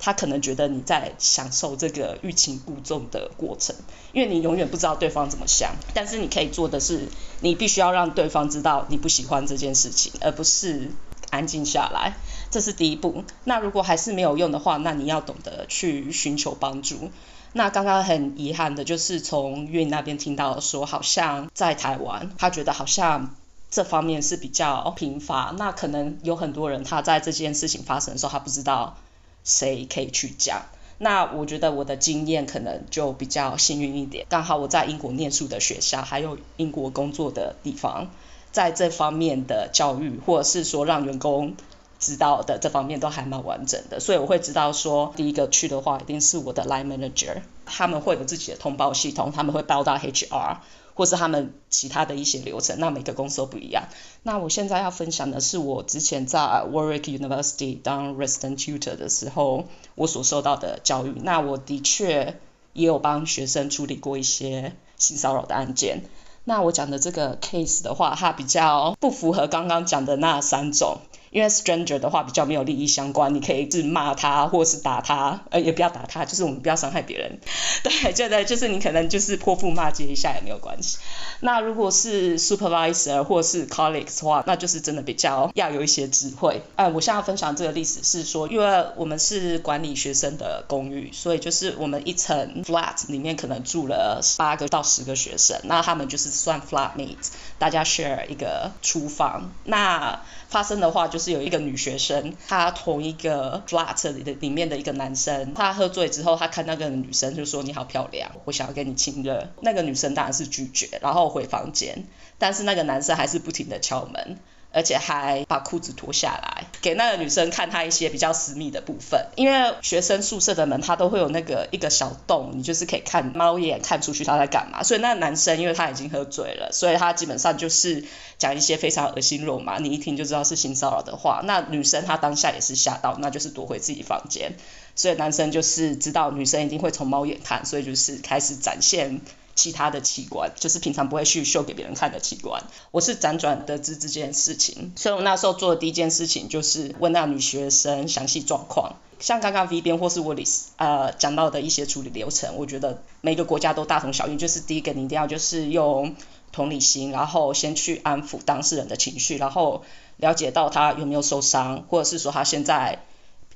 他可能觉得你在享受这个欲擒故纵的过程，因为你永远不知道对方怎么想。但是你可以做的是，你必须要让对方知道你不喜欢这件事情，而不是安静下来。这是第一步。那如果还是没有用的话，那你要懂得去寻求帮助。那刚刚很遗憾的就是从粤那边听到说，好像在台湾，他觉得好像这方面是比较频发。那可能有很多人他在这件事情发生的时候，他不知道谁可以去讲。那我觉得我的经验可能就比较幸运一点，刚好我在英国念书的学校，还有英国工作的地方，在这方面的教育，或者是说让员工。知道的这方面都还蛮完整的，所以我会知道说，第一个去的话一定是我的 line manager，他们会有自己的通报系统，他们会报到 HR，或是他们其他的一些流程，那每个公司都不一样。那我现在要分享的是我之前在 Warwick University 当 resident tutor 的时候，我所受到的教育。那我的确也有帮学生处理过一些性骚扰的案件。那我讲的这个 case 的话，它比较不符合刚刚讲的那三种。因为 stranger 的话比较没有利益相关，你可以是骂他或是打他，呃，也不要打他，就是我们不要伤害别人。*laughs* 对，就对，就是你可能就是泼妇骂街一下也没有关系。那如果是 supervisor 或是 colleagues 的话，那就是真的比较要有一些智慧。哎，我现在分享这个例子是说，因为我们是管理学生的公寓，所以就是我们一层 flat 里面可能住了八个到十个学生，那他们就是算 flatmates，大家 share 一个厨房。那发生的话就是有一个女学生，她同一个 flat 里的里面的一个男生，他喝醉之后，他看那个女生就说你好漂亮，我想要跟你亲热。那个女生当然是拒绝，然后回房间，但是那个男生还是不停的敲门。而且还把裤子脱下来，给那个女生看她一些比较私密的部分。因为学生宿舍的门它都会有那个一个小洞，你就是可以看猫眼看出去他在干嘛。所以那男生因为他已经喝醉了，所以他基本上就是讲一些非常恶心肉麻，你一听就知道是性骚扰的话。那女生她当下也是吓到，那就是躲回自己房间。所以男生就是知道女生一定会从猫眼看，所以就是开始展现。其他的器官，就是平常不会去秀给别人看的器官。我是辗转得知这件事情，所以我那时候做的第一件事情就是问那女学生详细状况。像刚刚 V 边或是 Willis 呃讲到的一些处理流程，我觉得每个国家都大同小异。就是第一个，你一定要就是用同理心，然后先去安抚当事人的情绪，然后了解到他有没有受伤，或者是说他现在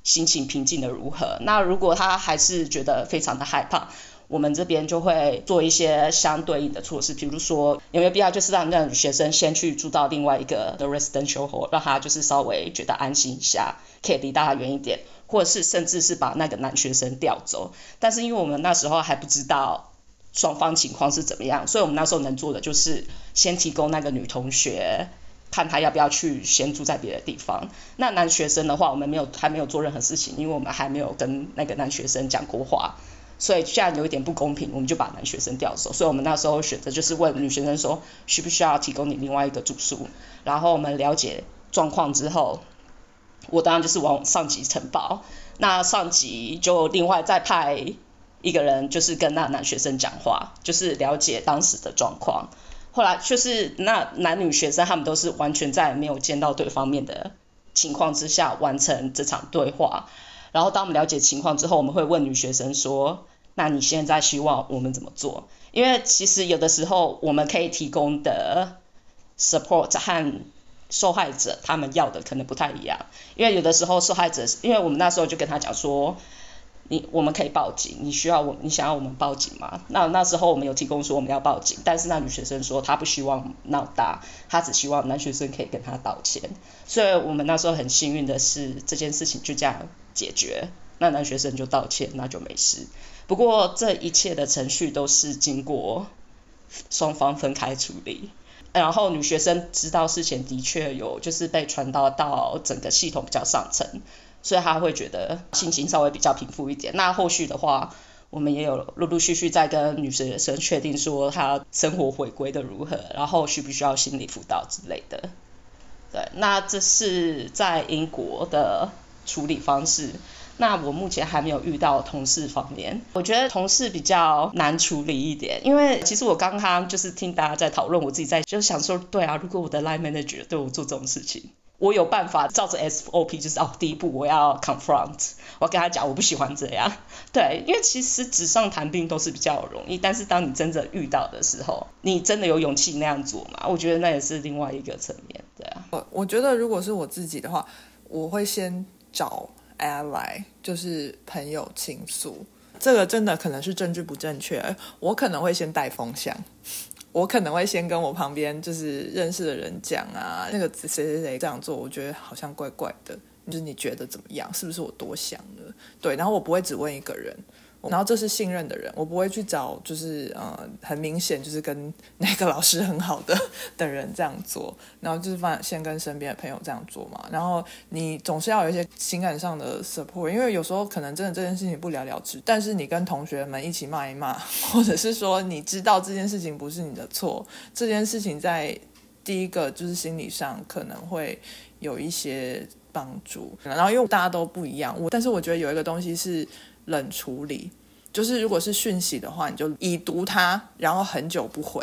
心情平静的如何。那如果他还是觉得非常的害怕。我们这边就会做一些相对应的措施，比如说有没有必要就是让让学生先去住到另外一个的 residential hall，让他就是稍微觉得安心一下，可以离大家远一点，或者是甚至是把那个男学生调走。但是因为我们那时候还不知道双方情况是怎么样，所以我们那时候能做的就是先提供那个女同学看她要不要去先住在别的地方。那男学生的话，我们没有还没有做任何事情，因为我们还没有跟那个男学生讲过话。所以这样有一点不公平，我们就把男学生调走。所以我们那时候选择就是问女学生说，需不需要提供你另外一个住宿？然后我们了解状况之后，我当然就是往上级呈报。那上级就另外再派一个人，就是跟那男学生讲话，就是了解当时的状况。后来就是那男女学生他们都是完全在没有见到对方面的情况之下完成这场对话。然后当我们了解情况之后，我们会问女学生说：“那你现在希望我们怎么做？”因为其实有的时候我们可以提供的 support 和受害者他们要的可能不太一样。因为有的时候受害者，因为我们那时候就跟他讲说。你我们可以报警，你需要我，你想要我们报警吗？那那时候我们有提供说我们要报警，但是那女学生说她不希望闹大，她只希望男学生可以跟她道歉。所以我们那时候很幸运的是这件事情就这样解决，那男学生就道歉，那就没事。不过这一切的程序都是经过双方分开处理，然后女学生知道事情的确有就是被传导到整个系统比较上层。所以她会觉得心情稍微比较平复一点。那后续的话，我们也有陆陆续续在跟女学生确定说她生活回归的如何，然后需不需要心理辅导之类的。对，那这是在英国的处理方式。那我目前还没有遇到同事方面，我觉得同事比较难处理一点，因为其实我刚刚就是听大家在讨论，我自己在就想说，对啊，如果我的 line manager 对我做这种事情。我有办法照着 SOP，就是哦，第一步我要 confront，我要跟他讲我不喜欢这样。对，因为其实纸上谈兵都是比较容易，但是当你真的遇到的时候，你真的有勇气那样做吗？我觉得那也是另外一个层面，对啊。我我觉得如果是我自己的话，我会先找 ally，就是朋友倾诉。这个真的可能是证据不正确，我可能会先带风向。我可能会先跟我旁边就是认识的人讲啊，那个谁谁谁这样做，我觉得好像怪怪的，就是你觉得怎么样？是不是我多想了？对，然后我不会只问一个人。然后这是信任的人，我不会去找就是呃很明显就是跟 *laughs* 那个老师很好的的人这样做，然后就是放先跟身边的朋友这样做嘛。然后你总是要有一些情感上的 support，因为有时候可能真的这件事情不了了之，但是你跟同学们一起骂一骂，或者是说你知道这件事情不是你的错，这件事情在第一个就是心理上可能会有一些帮助。然后因为大家都不一样，我但是我觉得有一个东西是。冷处理，就是如果是讯息的话，你就已读它，然后很久不回。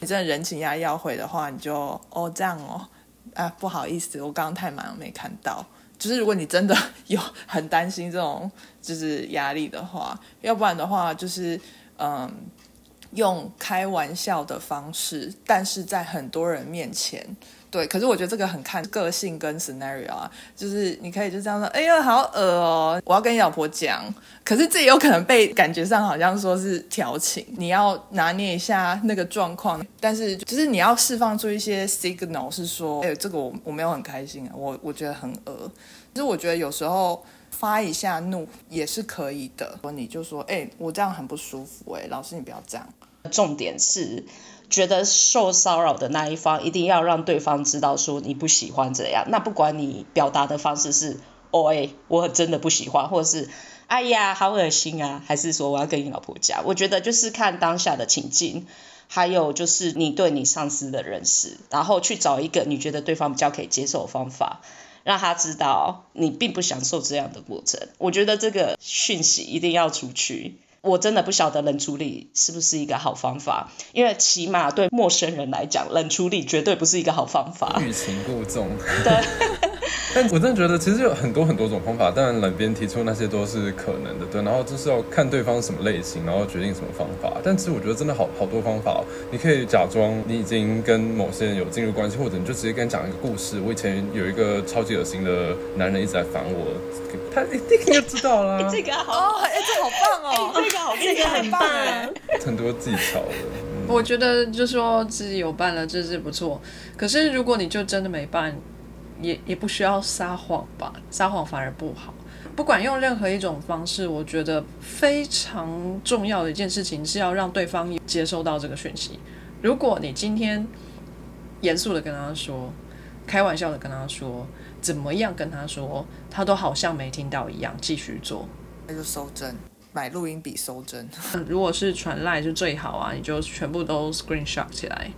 你真的人情压要回的话，你就哦这样哦，啊不好意思，我刚刚太忙没看到。就是如果你真的有很担心这种 *laughs* 就是压力的话，要不然的话就是嗯用开玩笑的方式，但是在很多人面前。对，可是我觉得这个很看个性跟 scenario 啊，就是你可以就这样说，哎呀，好恶哦，我要跟你老婆讲，可是这也有可能被感觉上好像说是调情，你要拿捏一下那个状况，但是就是你要释放出一些 signal，是说，哎，这个我我没有很开心啊，我我觉得很恶，其实我觉得有时候发一下怒也是可以的，你就说，哎，我这样很不舒服，哎，老师你不要这样，重点是。觉得受骚扰的那一方一定要让对方知道说你不喜欢这样，那不管你表达的方式是哦哎，我真的不喜欢，或者是哎呀好恶心啊，还是说我要跟你老婆讲，我觉得就是看当下的情境，还有就是你对你上司的认识，然后去找一个你觉得对方比较可以接受的方法，让他知道你并不享受这样的过程。我觉得这个讯息一定要出去。我真的不晓得冷处理是不是一个好方法，因为起码对陌生人来讲，冷处理绝对不是一个好方法。欲擒故纵。对。但我真的觉得，其实有很多很多种方法，当然冷边提出那些都是可能的，对。然后就是要看对方什么类型，然后决定什么方法。但其实我觉得真的好好多方法，你可以假装你已经跟某些人有进入关系，或者你就直接跟他讲一个故事。我以前有一个超级恶心的男人一直在烦我，他一定就知道啦。*laughs* 这个好，哎，这好棒哦，这个好，这个很棒哎，很多技巧的。我觉得就说自己有办了，这是不错。可是如果你就真的没办，也也不需要撒谎吧，撒谎反而不好。不管用任何一种方式，我觉得非常重要的一件事情是要让对方接收到这个讯息。如果你今天严肃的跟他说，开玩笑的跟他说，怎么样跟他说，他都好像没听到一样，继续做，那就收针，买录音笔收针。*laughs* 如果是传赖就最好啊，你就全部都 screenshot 起来。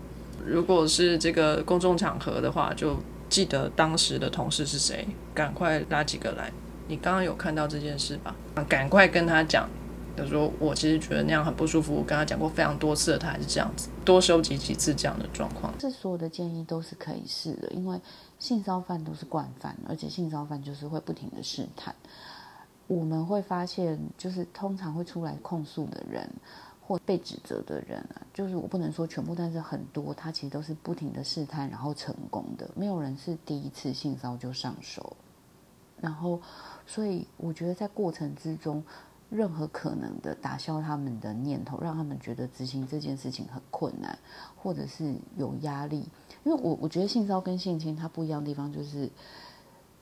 如果是这个公众场合的话，就。记得当时的同事是谁？赶快拉几个来。你刚刚有看到这件事吧？赶快跟他讲，他说我其实觉得那样很不舒服。我跟他讲过非常多次了，他还是这样子，多收集几次这样的状况。这所有的建议都是可以试的，因为性骚犯都是惯犯，而且性骚犯就是会不停的试探。我们会发现，就是通常会出来控诉的人。或被指责的人啊，就是我不能说全部，但是很多他其实都是不停的试探，然后成功的，没有人是第一次性骚就上手。然后，所以我觉得在过程之中，任何可能的打消他们的念头，让他们觉得执行这件事情很困难，或者是有压力。因为我我觉得性骚跟性侵它不一样的地方就是。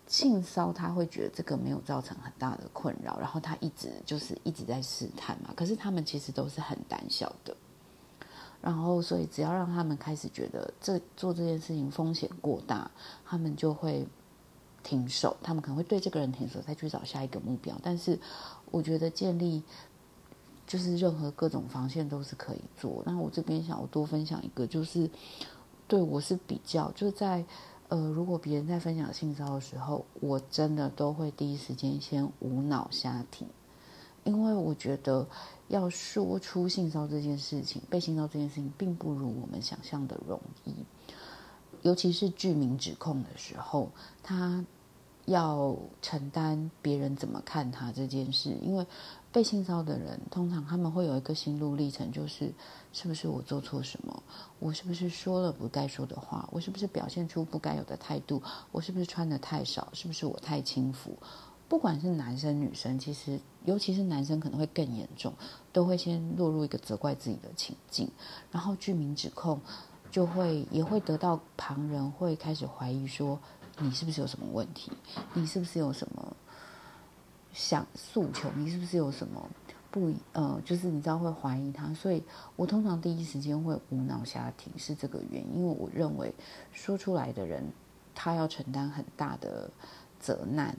性骚他会觉得这个没有造成很大的困扰，然后他一直就是一直在试探嘛。可是他们其实都是很胆小的，然后所以只要让他们开始觉得这做这件事情风险过大，他们就会停手。他们可能会对这个人停手，再去找下一个目标。但是我觉得建立就是任何各种防线都是可以做。那我这边想我多分享一个，就是对我是比较就在。呃，如果别人在分享性骚扰的时候，我真的都会第一时间先无脑瞎听，因为我觉得要说出性骚扰这件事情，被性骚扰这件事情，并不如我们想象的容易，尤其是具名指控的时候，他要承担别人怎么看他这件事，因为。被性骚扰的人，通常他们会有一个心路历程，就是是不是我做错什么？我是不是说了不该说的话？我是不是表现出不该有的态度？我是不是穿的太少？是不是我太轻浮？不管是男生女生，其实尤其是男生可能会更严重，都会先落入一个责怪自己的情境，然后居民指控，就会也会得到旁人会开始怀疑说你是不是有什么问题？你是不是有什么？想诉求，你是不是有什么不呃，就是你知道会怀疑他，所以我通常第一时间会无脑下停，是这个原因，因为我认为说出来的人他要承担很大的责难，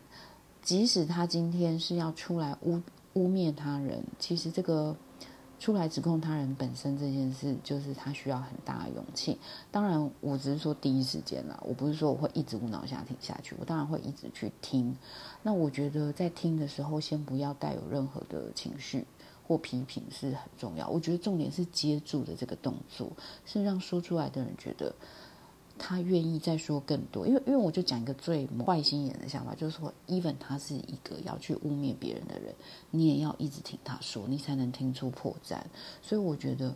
即使他今天是要出来污污蔑他人，其实这个。出来指控他人本身这件事，就是他需要很大的勇气。当然，我只是说第一时间啦，我不是说我会一直无脑下听下去。我当然会一直去听。那我觉得在听的时候，先不要带有任何的情绪或批评是很重要。我觉得重点是接住的这个动作，是让说出来的人觉得。他愿意再说更多，因为因为我就讲一个最坏心眼的想法，就是说，even 他是一个要去污蔑别人的人，你也要一直听他说，你才能听出破绽。所以我觉得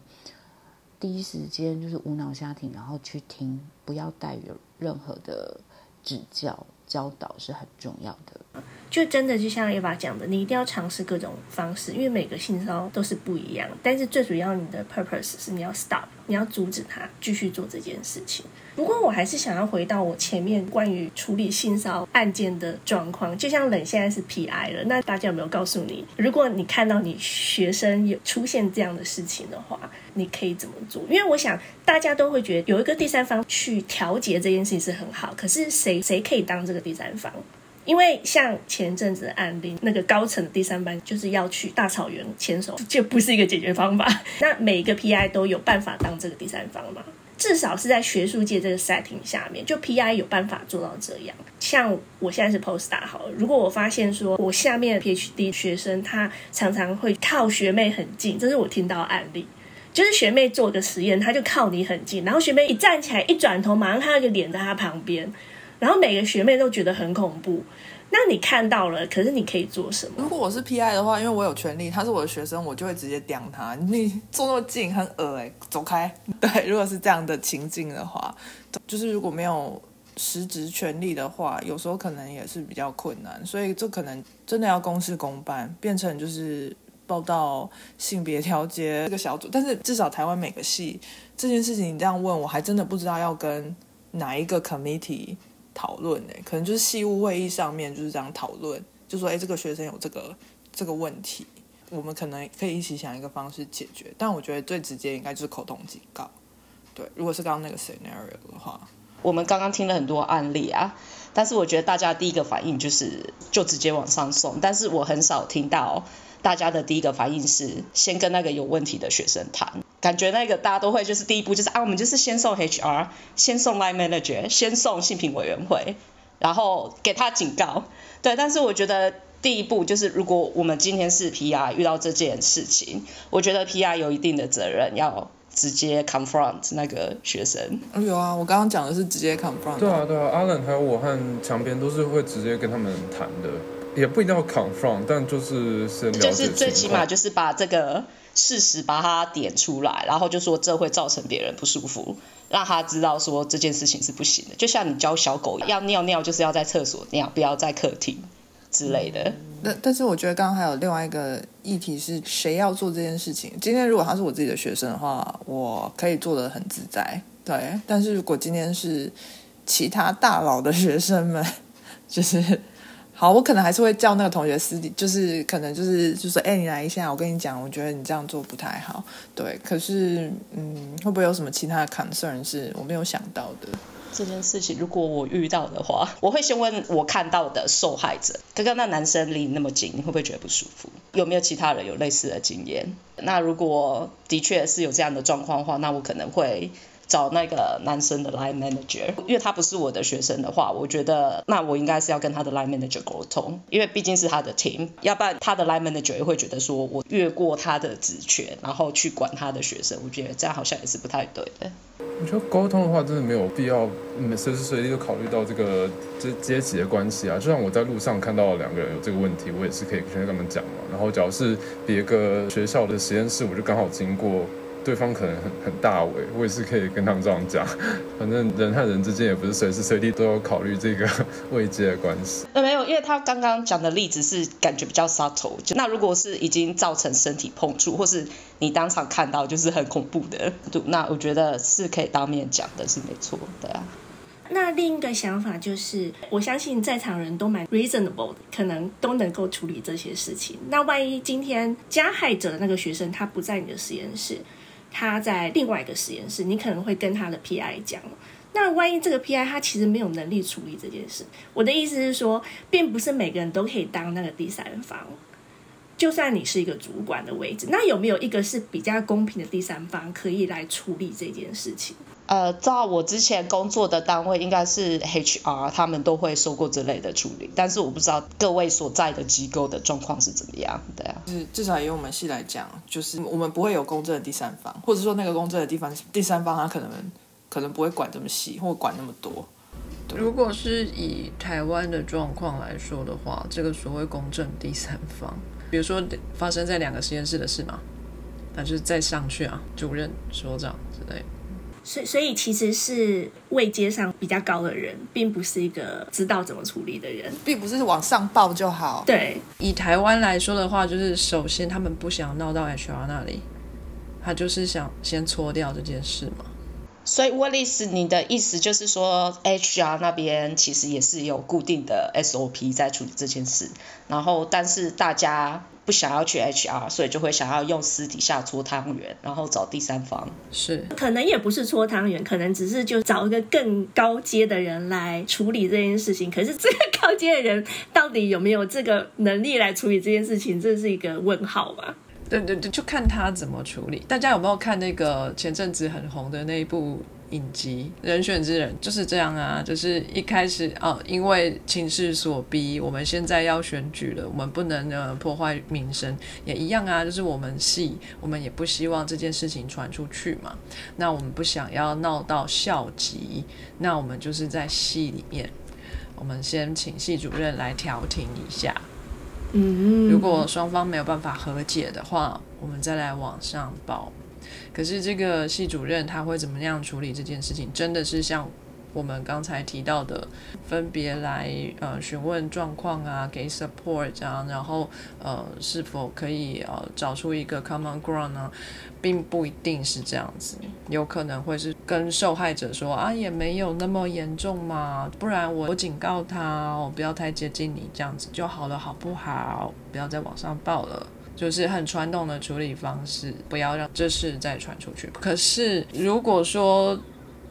第一时间就是无脑瞎听，然后去听，不要带有任何的指教教导是很重要的。就真的就像 Eva 讲的，你一定要尝试各种方式，因为每个性骚都是不一样。但是最主要，你的 purpose 是你要 stop，你要阻止他继续做这件事情。不过我还是想要回到我前面关于处理性骚案件的状况。就像冷现在是 PI 了，那大家有没有告诉你，如果你看到你学生有出现这样的事情的话，你可以怎么做？因为我想大家都会觉得有一个第三方去调节这件事情是很好。可是谁谁可以当这个第三方？因为像前阵子的案例，那个高层的第三班就是要去大草原牵手，就不是一个解决方法。*laughs* 那每一个 PI 都有办法当这个第三方吗？至少是在学术界这个 setting 下面，就 PI 有办法做到这样。像我现在是 postdoc 好了，如果我发现说我下面 PhD 学生他常常会靠学妹很近，这是我听到案例，就是学妹做个实验，他就靠你很近，然后学妹一站起来一转头，马上看到一个脸在他旁边，然后每个学妹都觉得很恐怖。那你看到了，可是你可以做什么？如果我是 PI 的话，因为我有权利，他是我的学生，我就会直接刁他。你坐那么近，很恶哎，走开。*laughs* 对，如果是这样的情境的话，就是如果没有实职权利的话，有时候可能也是比较困难。所以这可能真的要公事公办，变成就是报道性别调节这个小组。但是至少台湾每个系这件事情，你这样问我还真的不知道要跟哪一个 committee。讨论诶，可能就是系务会议上面就是这样讨论，就说哎，这个学生有这个这个问题，我们可能可以一起想一个方式解决。但我觉得最直接应该就是口头警告。对，如果是刚刚那个 scenario 的话，我们刚刚听了很多案例啊，但是我觉得大家第一个反应就是就直接往上送，但是我很少听到大家的第一个反应是先跟那个有问题的学生谈。感觉那个大家都会，就是第一步就是啊，我们就是先送 HR，先送 Line Manager，先送性平委员会，然后给他警告。对，但是我觉得第一步就是，如果我们今天是 PR 遇到这件事情，我觉得 PR 有一定的责任要直接 confront 那个学生。有啊，我刚刚讲的是直接 confront。对啊，对啊，阿冷还有我和墙边都是会直接跟他们谈的，也不一定要 confront，但就是先了解就是最起码就是把这个事实把它点出来，然后就说这会造成别人不舒服，让他知道说这件事情是不行的。就像你教小狗要尿尿，就是要在厕所尿，不要在客厅之类的。但但是我觉得刚刚还有另外一个议题是谁要做这件事情。今天如果他是我自己的学生的话，我可以做的很自在，对。但是如果今天是其他大佬的学生们，*laughs* 就是好，我可能还是会叫那个同学私底，就是可能就是就说，哎、你来一下，我跟你讲，我觉得你这样做不太好，对。可是嗯，会不会有什么其他的 concern 是我没有想到的？这件事情，如果我遇到的话，我会先问我看到的受害者，刚刚那男生离你那么近，你会不会觉得不舒服？有没有其他人有类似的经验？那如果的确是有这样的状况的话，那我可能会找那个男生的 line manager，因为他不是我的学生的话，我觉得那我应该是要跟他的 line manager 沟通，因为毕竟是他的 team，要不然他的 line manager 也会觉得说我越过他的职权，然后去管他的学生，我觉得这样好像也是不太对的。我觉得沟通的话，真的没有必要嗯随时随地都考虑到这个这阶级的关系啊。就像我在路上看到两个人有这个问题，我也是可以跟他们讲嘛。然后，假如是别个学校的实验室，我就刚好经过，对方可能很很大尾，我也是可以跟他们这样讲。*laughs* 反正人和人之间也不是随时随地都要考虑这个 *laughs* 位阶的关系。呃，没有，因为他刚刚讲的例子是感觉比较 subtle，就那如果是已经造成身体碰触，或是你当场看到就是很恐怖的，对，*laughs* 那我觉得是可以当面讲的，是没错，对啊。那另一个想法就是，我相信在场人都蛮 reasonable，的可能都能够处理这些事情。那万一今天加害者的那个学生他不在你的实验室，他在另外一个实验室，你可能会跟他的 PI 讲。那万一这个 PI 他其实没有能力处理这件事，我的意思是说，并不是每个人都可以当那个第三方。就算你是一个主管的位置，那有没有一个是比较公平的第三方可以来处理这件事情？呃，照我之前工作的单位应该是 HR，他们都会受过这类的处理，但是我不知道各位所在的机构的状况是怎么样的啊。就是至少以我们系来讲，就是我们不会有公正的第三方，或者说那个公正的地方第三方他可能可能不会管这么细，或管那么多。如果是以台湾的状况来说的话，这个所谓公正第三方，比如说发生在两个实验室的事嘛，那就是再上去啊，主任、所长之类的。所以，所以其实是位阶上比较高的人，并不是一个知道怎么处理的人。并不是往上报就好。对，以台湾来说的话，就是首先他们不想闹到 HR 那里，他就是想先搓掉这件事嘛。所以，Willis，你的意思就是说，HR 那边其实也是有固定的 SOP 在处理这件事，然后但是大家不想要去 HR，所以就会想要用私底下搓汤圆，然后找第三方。是，可能也不是搓汤圆，可能只是就找一个更高阶的人来处理这件事情。可是这个高阶的人到底有没有这个能力来处理这件事情，这是一个问号吧？对对对，就看他怎么处理。大家有没有看那个前阵子很红的那一部影集《人选之人》？就是这样啊，就是一开始哦，因为情势所逼，我们现在要选举了，我们不能呃破坏民生，也一样啊，就是我们系，我们也不希望这件事情传出去嘛。那我们不想要闹到校级，那我们就是在系里面，我们先请系主任来调停一下。嗯，如果双方没有办法和解的话，我们再来往上报。可是这个系主任他会怎么样处理这件事情？真的是像我们刚才提到的，分别来呃询问状况啊，给 support 啊，然后呃是否可以呃找出一个 common ground 呢？并不一定是这样子，有可能会是跟受害者说啊，也没有那么严重嘛，不然我我警告他我，不要太接近你，这样子就好了，好不好？不要再往上报了。就是很传统的处理方式，不要让这事再传出去。可是如果说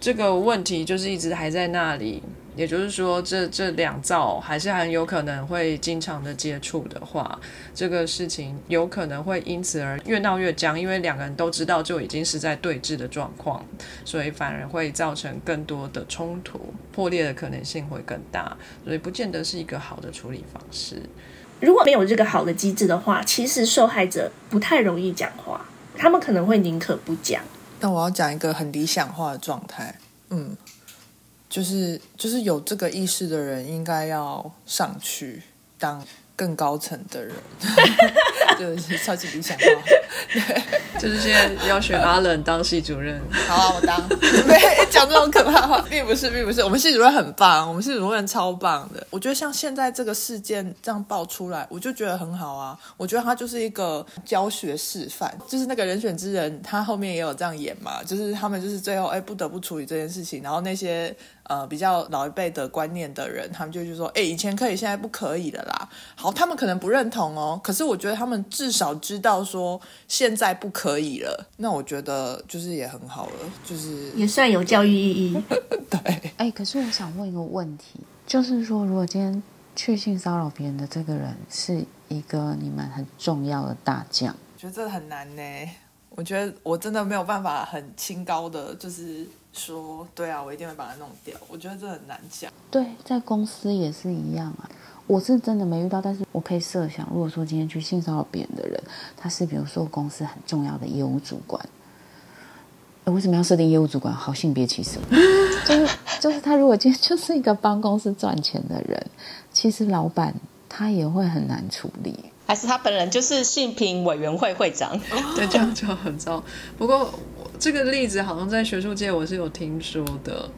这个问题就是一直还在那里，也就是说，这这两造还是很有可能会经常的接触的话，这个事情有可能会因此而越闹越僵，因为两个人都知道就已经是在对峙的状况，所以反而会造成更多的冲突，破裂的可能性会更大，所以不见得是一个好的处理方式。如果没有这个好的机制的话，其实受害者不太容易讲话，他们可能会宁可不讲。但我要讲一个很理想化的状态，嗯。就是就是有这个意识的人，应该要上去当更高层的人，*laughs* 就是超级理想化。对，*laughs* 就是现在要选阿冷当系主任。*laughs* 好啊，我当。没讲这种可怕话，并不是，并不是。我们系主任很棒，我们系主任超棒的。我觉得像现在这个事件这样爆出来，我就觉得很好啊。我觉得他就是一个教学示范，就是那个人选之人，他后面也有这样演嘛，就是他们就是最后哎不得不处理这件事情，然后那些。呃，比较老一辈的观念的人，他们就是说，哎，以前可以，现在不可以的啦。好，他们可能不认同哦，可是我觉得他们至少知道说现在不可以了。那我觉得就是也很好了，就是也算有教育意义。*laughs* 对，哎，可是我想问一个问题，就是说，如果今天确信骚扰别人的这个人是一个你们很重要的大将，我觉得这很难呢。我觉得我真的没有办法很清高的，就是。说对啊，我一定会把它弄掉。我觉得这很难讲。对，在公司也是一样啊。我是真的没遇到，但是我可以设想，如果说今天去性骚扰别人的人，他是比如说公司很重要的业务主管，为什么要设定业务主管？好性别歧视？*laughs* 就是就是他如果今天就是一个帮公司赚钱的人，其实老板他也会很难处理。还是他本人就是性平委员会会长？对，这样就很糟。不过。这个例子好像在学术界我是有听说的，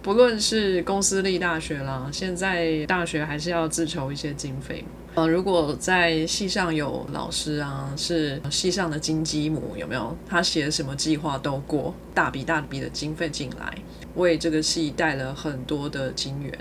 不论是公司立大学啦，现在大学还是要自筹一些经费。呃，如果在系上有老师啊，是系上的金鸡母，有没有？他写什么计划都过，大笔大笔的经费进来，为这个系带了很多的金源。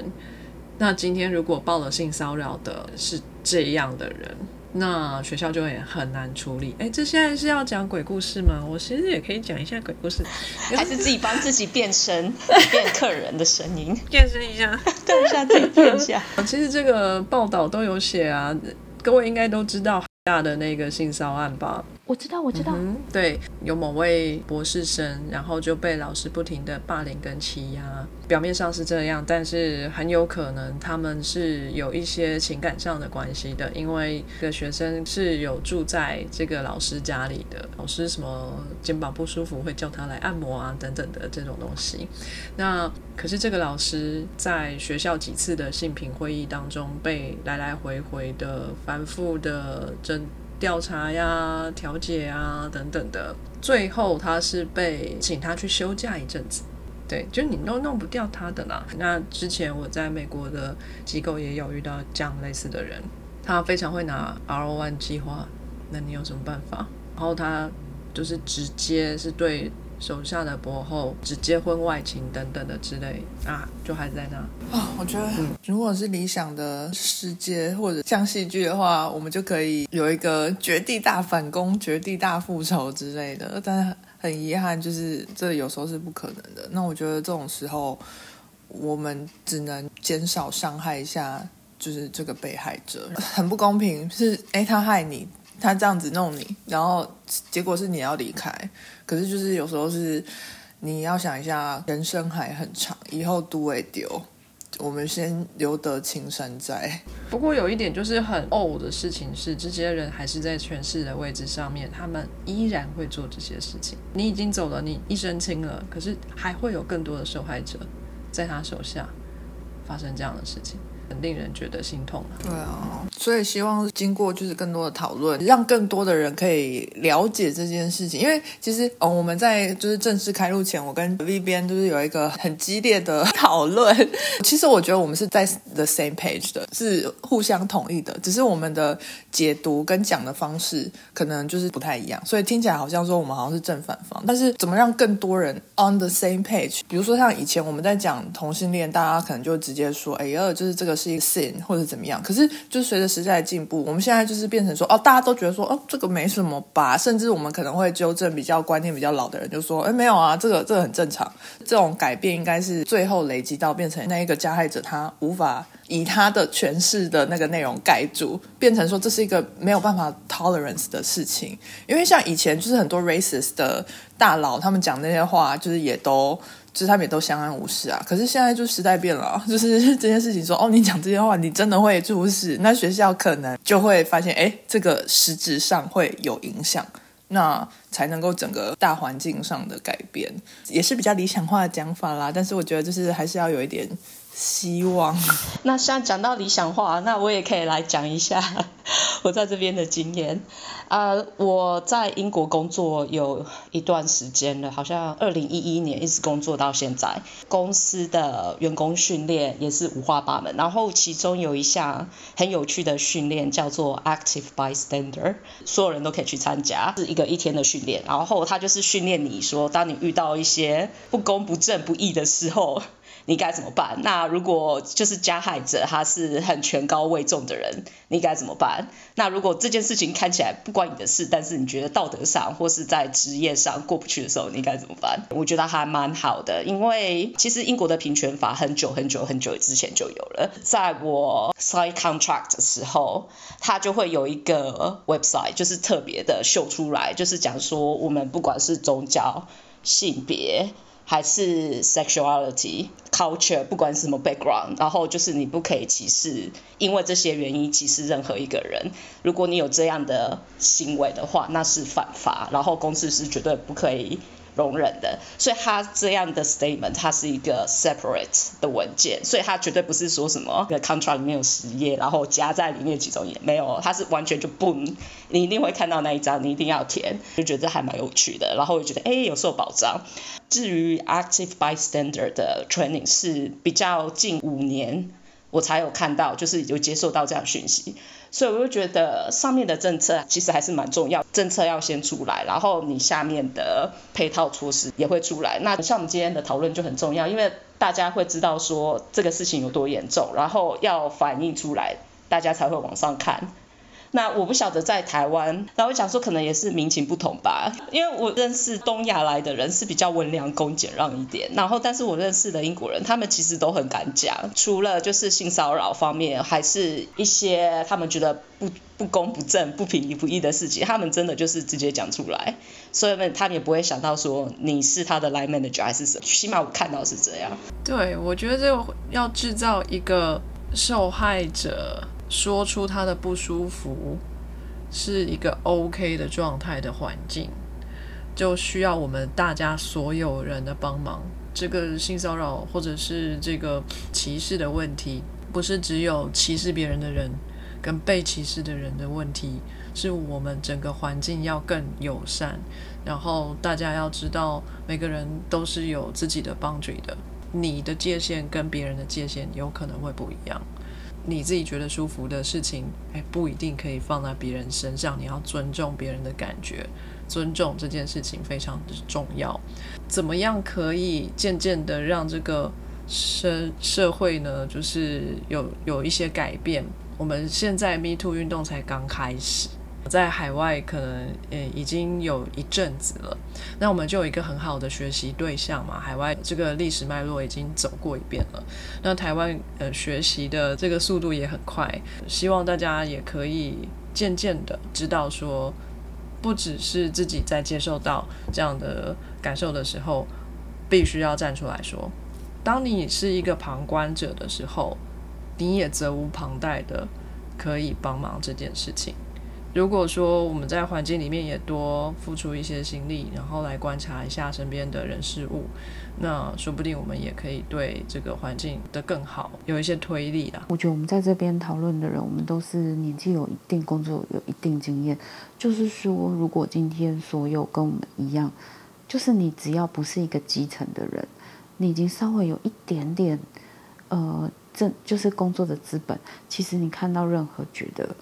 那今天如果报了性骚扰的是这样的人。那学校就会很难处理。哎，这现在是要讲鬼故事吗？我其实也可以讲一下鬼故事，*laughs* 还是自己帮自己变身，*laughs* 变客人的声音，变身一下，*laughs* 对一下自己变一下。其实这个报道都有写啊，各位应该都知道。大的那个性骚案吧，我知道，我知道，嗯对，有某位博士生，然后就被老师不停的霸凌跟欺压，表面上是这样，但是很有可能他们是有一些情感上的关系的，因为这个学生是有住在这个老师家里的，老师什么肩膀不舒服会叫他来按摩啊等等的这种东西，那可是这个老师在学校几次的性平会议当中被来来回回的反复的针。调查呀、调解啊等等的，最后他是被请他去休假一阵子。对，就你都弄不掉他的啦。那之前我在美国的机构也有遇到这样类似的人，他非常会拿 R O One 计划，那你有什么办法？然后他就是直接是对。手下的博后只结婚外情等等的之类啊，就还在那啊。我觉得，如果是理想的世界或者像戏剧的话，我们就可以有一个绝地大反攻、绝地大复仇之类的。但是很遗憾，就是这有时候是不可能的。那我觉得这种时候，我们只能减少伤害一下，就是这个被害者很不公平。是哎，他害你。他这样子弄你，然后结果是你要离开。可是就是有时候是你要想一下，人生还很长，以后都会丢。我们先留得青山在。不过有一点就是很哦的事情是，这些人还是在权势的位置上面，他们依然会做这些事情。你已经走了，你一身轻了，可是还会有更多的受害者在他手下发生这样的事情。很令人觉得心痛！对啊，所以希望经过就是更多的讨论，让更多的人可以了解这件事情。因为其实哦，我们在就是正式开录前，我跟 V 边就是有一个很激烈的讨论。*laughs* 其实我觉得我们是在 the same page 的，是互相同意的，只是我们的解读跟讲的方式可能就是不太一样，所以听起来好像说我们好像是正反方。但是怎么让更多人 on the same page？比如说像以前我们在讲同性恋，大家可能就直接说：“哎呀，就是这个。”是一个 sin 或者怎么样。可是就随着时代的进步，我们现在就是变成说，哦，大家都觉得说，哦，这个没什么吧。甚至我们可能会纠正比较观念比较老的人，就说，哎，没有啊，这个这个很正常。这种改变应该是最后累积到变成那一个加害者他无法以他的诠释的那个内容盖住，变成说这是一个没有办法 tolerance 的事情。因为像以前就是很多 racist 的大佬，他们讲那些话，就是也都。就是他们也都相安无事啊，可是现在就时代变了，*laughs* 就是这件事情说哦，你讲这些话，你真的会出事，那学校可能就会发现，哎，这个实质上会有影响，那才能够整个大环境上的改变，也是比较理想化的讲法啦。但是我觉得就是还是要有一点。希望。*laughs* 那像讲到理想化，那我也可以来讲一下 *laughs* 我在这边的经验。啊，我在英国工作有一段时间了，好像二零一一年一直工作到现在。公司的员工训练也是五花八门，然后其中有一项很有趣的训练叫做 Active Bystander，所有人都可以去参加，是一个一天的训练。然后他就是训练你说，当你遇到一些不公、不正、不义的时候。你该怎么办？那如果就是加害者他是很权高位重的人，你该怎么办？那如果这件事情看起来不关你的事，但是你觉得道德上或是在职业上过不去的时候，你该怎么办？我觉得还蛮好的，因为其实英国的平权法很久很久很久之前就有了。在我 sign contract 的时候，它就会有一个 website，就是特别的秀出来，就是讲说我们不管是宗教、性别。还是 sexuality culture，不管什么 background，然后就是你不可以歧视，因为这些原因歧视任何一个人。如果你有这样的行为的话，那是犯法，然后公司是绝对不可以。容忍的，所以他这样的 statement，它是一个 separate 的文件，所以它绝对不是说什么 contract 里面有十页，然后夹在里面几种页，没有，它是完全就不，你一定会看到那一张，你一定要填，就觉得还蛮有趣的，然后我觉得哎有受保障。至于 active bystander 的 training 是比较近五年我才有看到，就是有接受到这样讯息。所以我就觉得上面的政策其实还是蛮重要，政策要先出来，然后你下面的配套措施也会出来。那像我们今天的讨论就很重要，因为大家会知道说这个事情有多严重，然后要反映出来，大家才会往上看。那我不晓得在台湾，然后我讲说可能也是民情不同吧，因为我认识东亚来的人是比较温良恭俭让一点，然后但是我认识的英国人，他们其实都很敢讲，除了就是性骚扰方面，还是一些他们觉得不不公不正、不平不义的事情，他们真的就是直接讲出来，所以他们也不会想到说你是他的 line manager 还是什么，起码我看到是这样。对，我觉得这个要制造一个受害者。说出他的不舒服是一个 OK 的状态的环境，就需要我们大家所有人的帮忙。这个性骚扰或者是这个歧视的问题，不是只有歧视别人的人跟被歧视的人的问题，是我们整个环境要更友善。然后大家要知道，每个人都是有自己的 boundary 的，你的界限跟别人的界限有可能会不一样。你自己觉得舒服的事情，哎，不一定可以放在别人身上。你要尊重别人的感觉，尊重这件事情非常的重要。怎么样可以渐渐的让这个社社会呢，就是有有一些改变？我们现在 Me Too 运动才刚开始。在海外可能呃已经有一阵子了，那我们就有一个很好的学习对象嘛。海外这个历史脉络已经走过一遍了，那台湾呃学习的这个速度也很快，希望大家也可以渐渐的知道说，不只是自己在接受到这样的感受的时候，必须要站出来说，当你是一个旁观者的时候，你也责无旁贷的可以帮忙这件事情。如果说我们在环境里面也多付出一些心力，然后来观察一下身边的人事物，那说不定我们也可以对这个环境的更好有一些推力啊。我觉得我们在这边讨论的人，我们都是年纪有一定、工作有一定经验。就是说，如果今天所有跟我们一样，就是你只要不是一个基层的人，你已经稍微有一点点呃，这就是工作的资本。其实你看到任何觉得。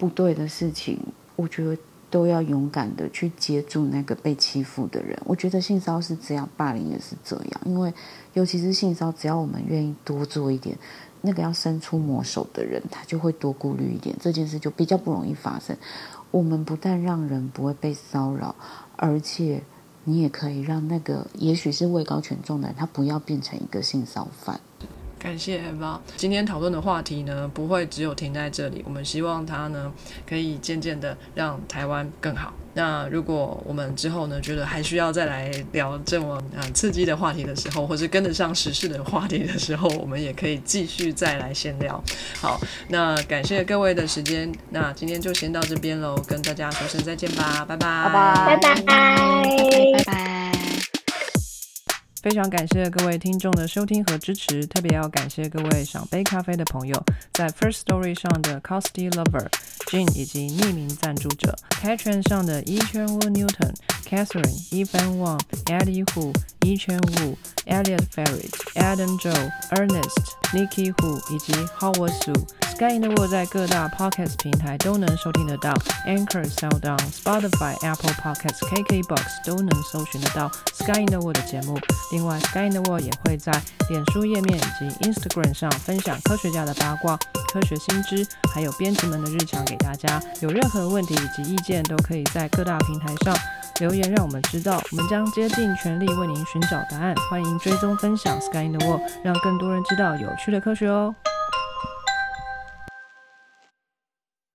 不对的事情，我觉得都要勇敢的去接住那个被欺负的人。我觉得性骚是这样，霸凌也是这样，因为尤其是性骚，只要我们愿意多做一点，那个要伸出魔手的人，他就会多顾虑一点，这件事就比较不容易发生。我们不但让人不会被骚扰，而且你也可以让那个也许是位高权重的人，他不要变成一个性骚犯。感谢 Eva。今天讨论的话题呢，不会只有停在这里。我们希望它呢，可以渐渐的让台湾更好。那如果我们之后呢，觉得还需要再来聊这么啊刺激的话题的时候，或是跟得上时事的话题的时候，我们也可以继续再来闲聊。好，那感谢各位的时间。那今天就先到这边喽，跟大家说声再见吧，拜拜，拜拜，拜拜。拜拜。非常感谢各位听众的收听和支持，特别要感谢各位赏杯咖啡的朋友，在 First Story 上的 Costy Lover Jane 以及匿名赞助者，Patron 上的 E 圈 Wu Newton、Catherine、Evan Wang、Eddie Hu、E 圈 Wu、Elliot Ferret、Adam Joe、Ernest、Nikki Hu 以及 Howard Su。Sky in the World 在各大 Podcast 平台都能收听得到，Anchor、SoundOn、Spotify、Apple Podcasts、KKBox 都能搜寻得到 Sky in the World 的节目。另外，Sky in the World 也会在脸书页面以及 Instagram 上分享科学家的八卦、科学新知，还有编辑们的日常给大家。有任何问题以及意见，都可以在各大平台上留言，让我们知道。我们将竭尽全力为您寻找答案。欢迎追踪分享 Sky in the World，让更多人知道有趣的科学哦。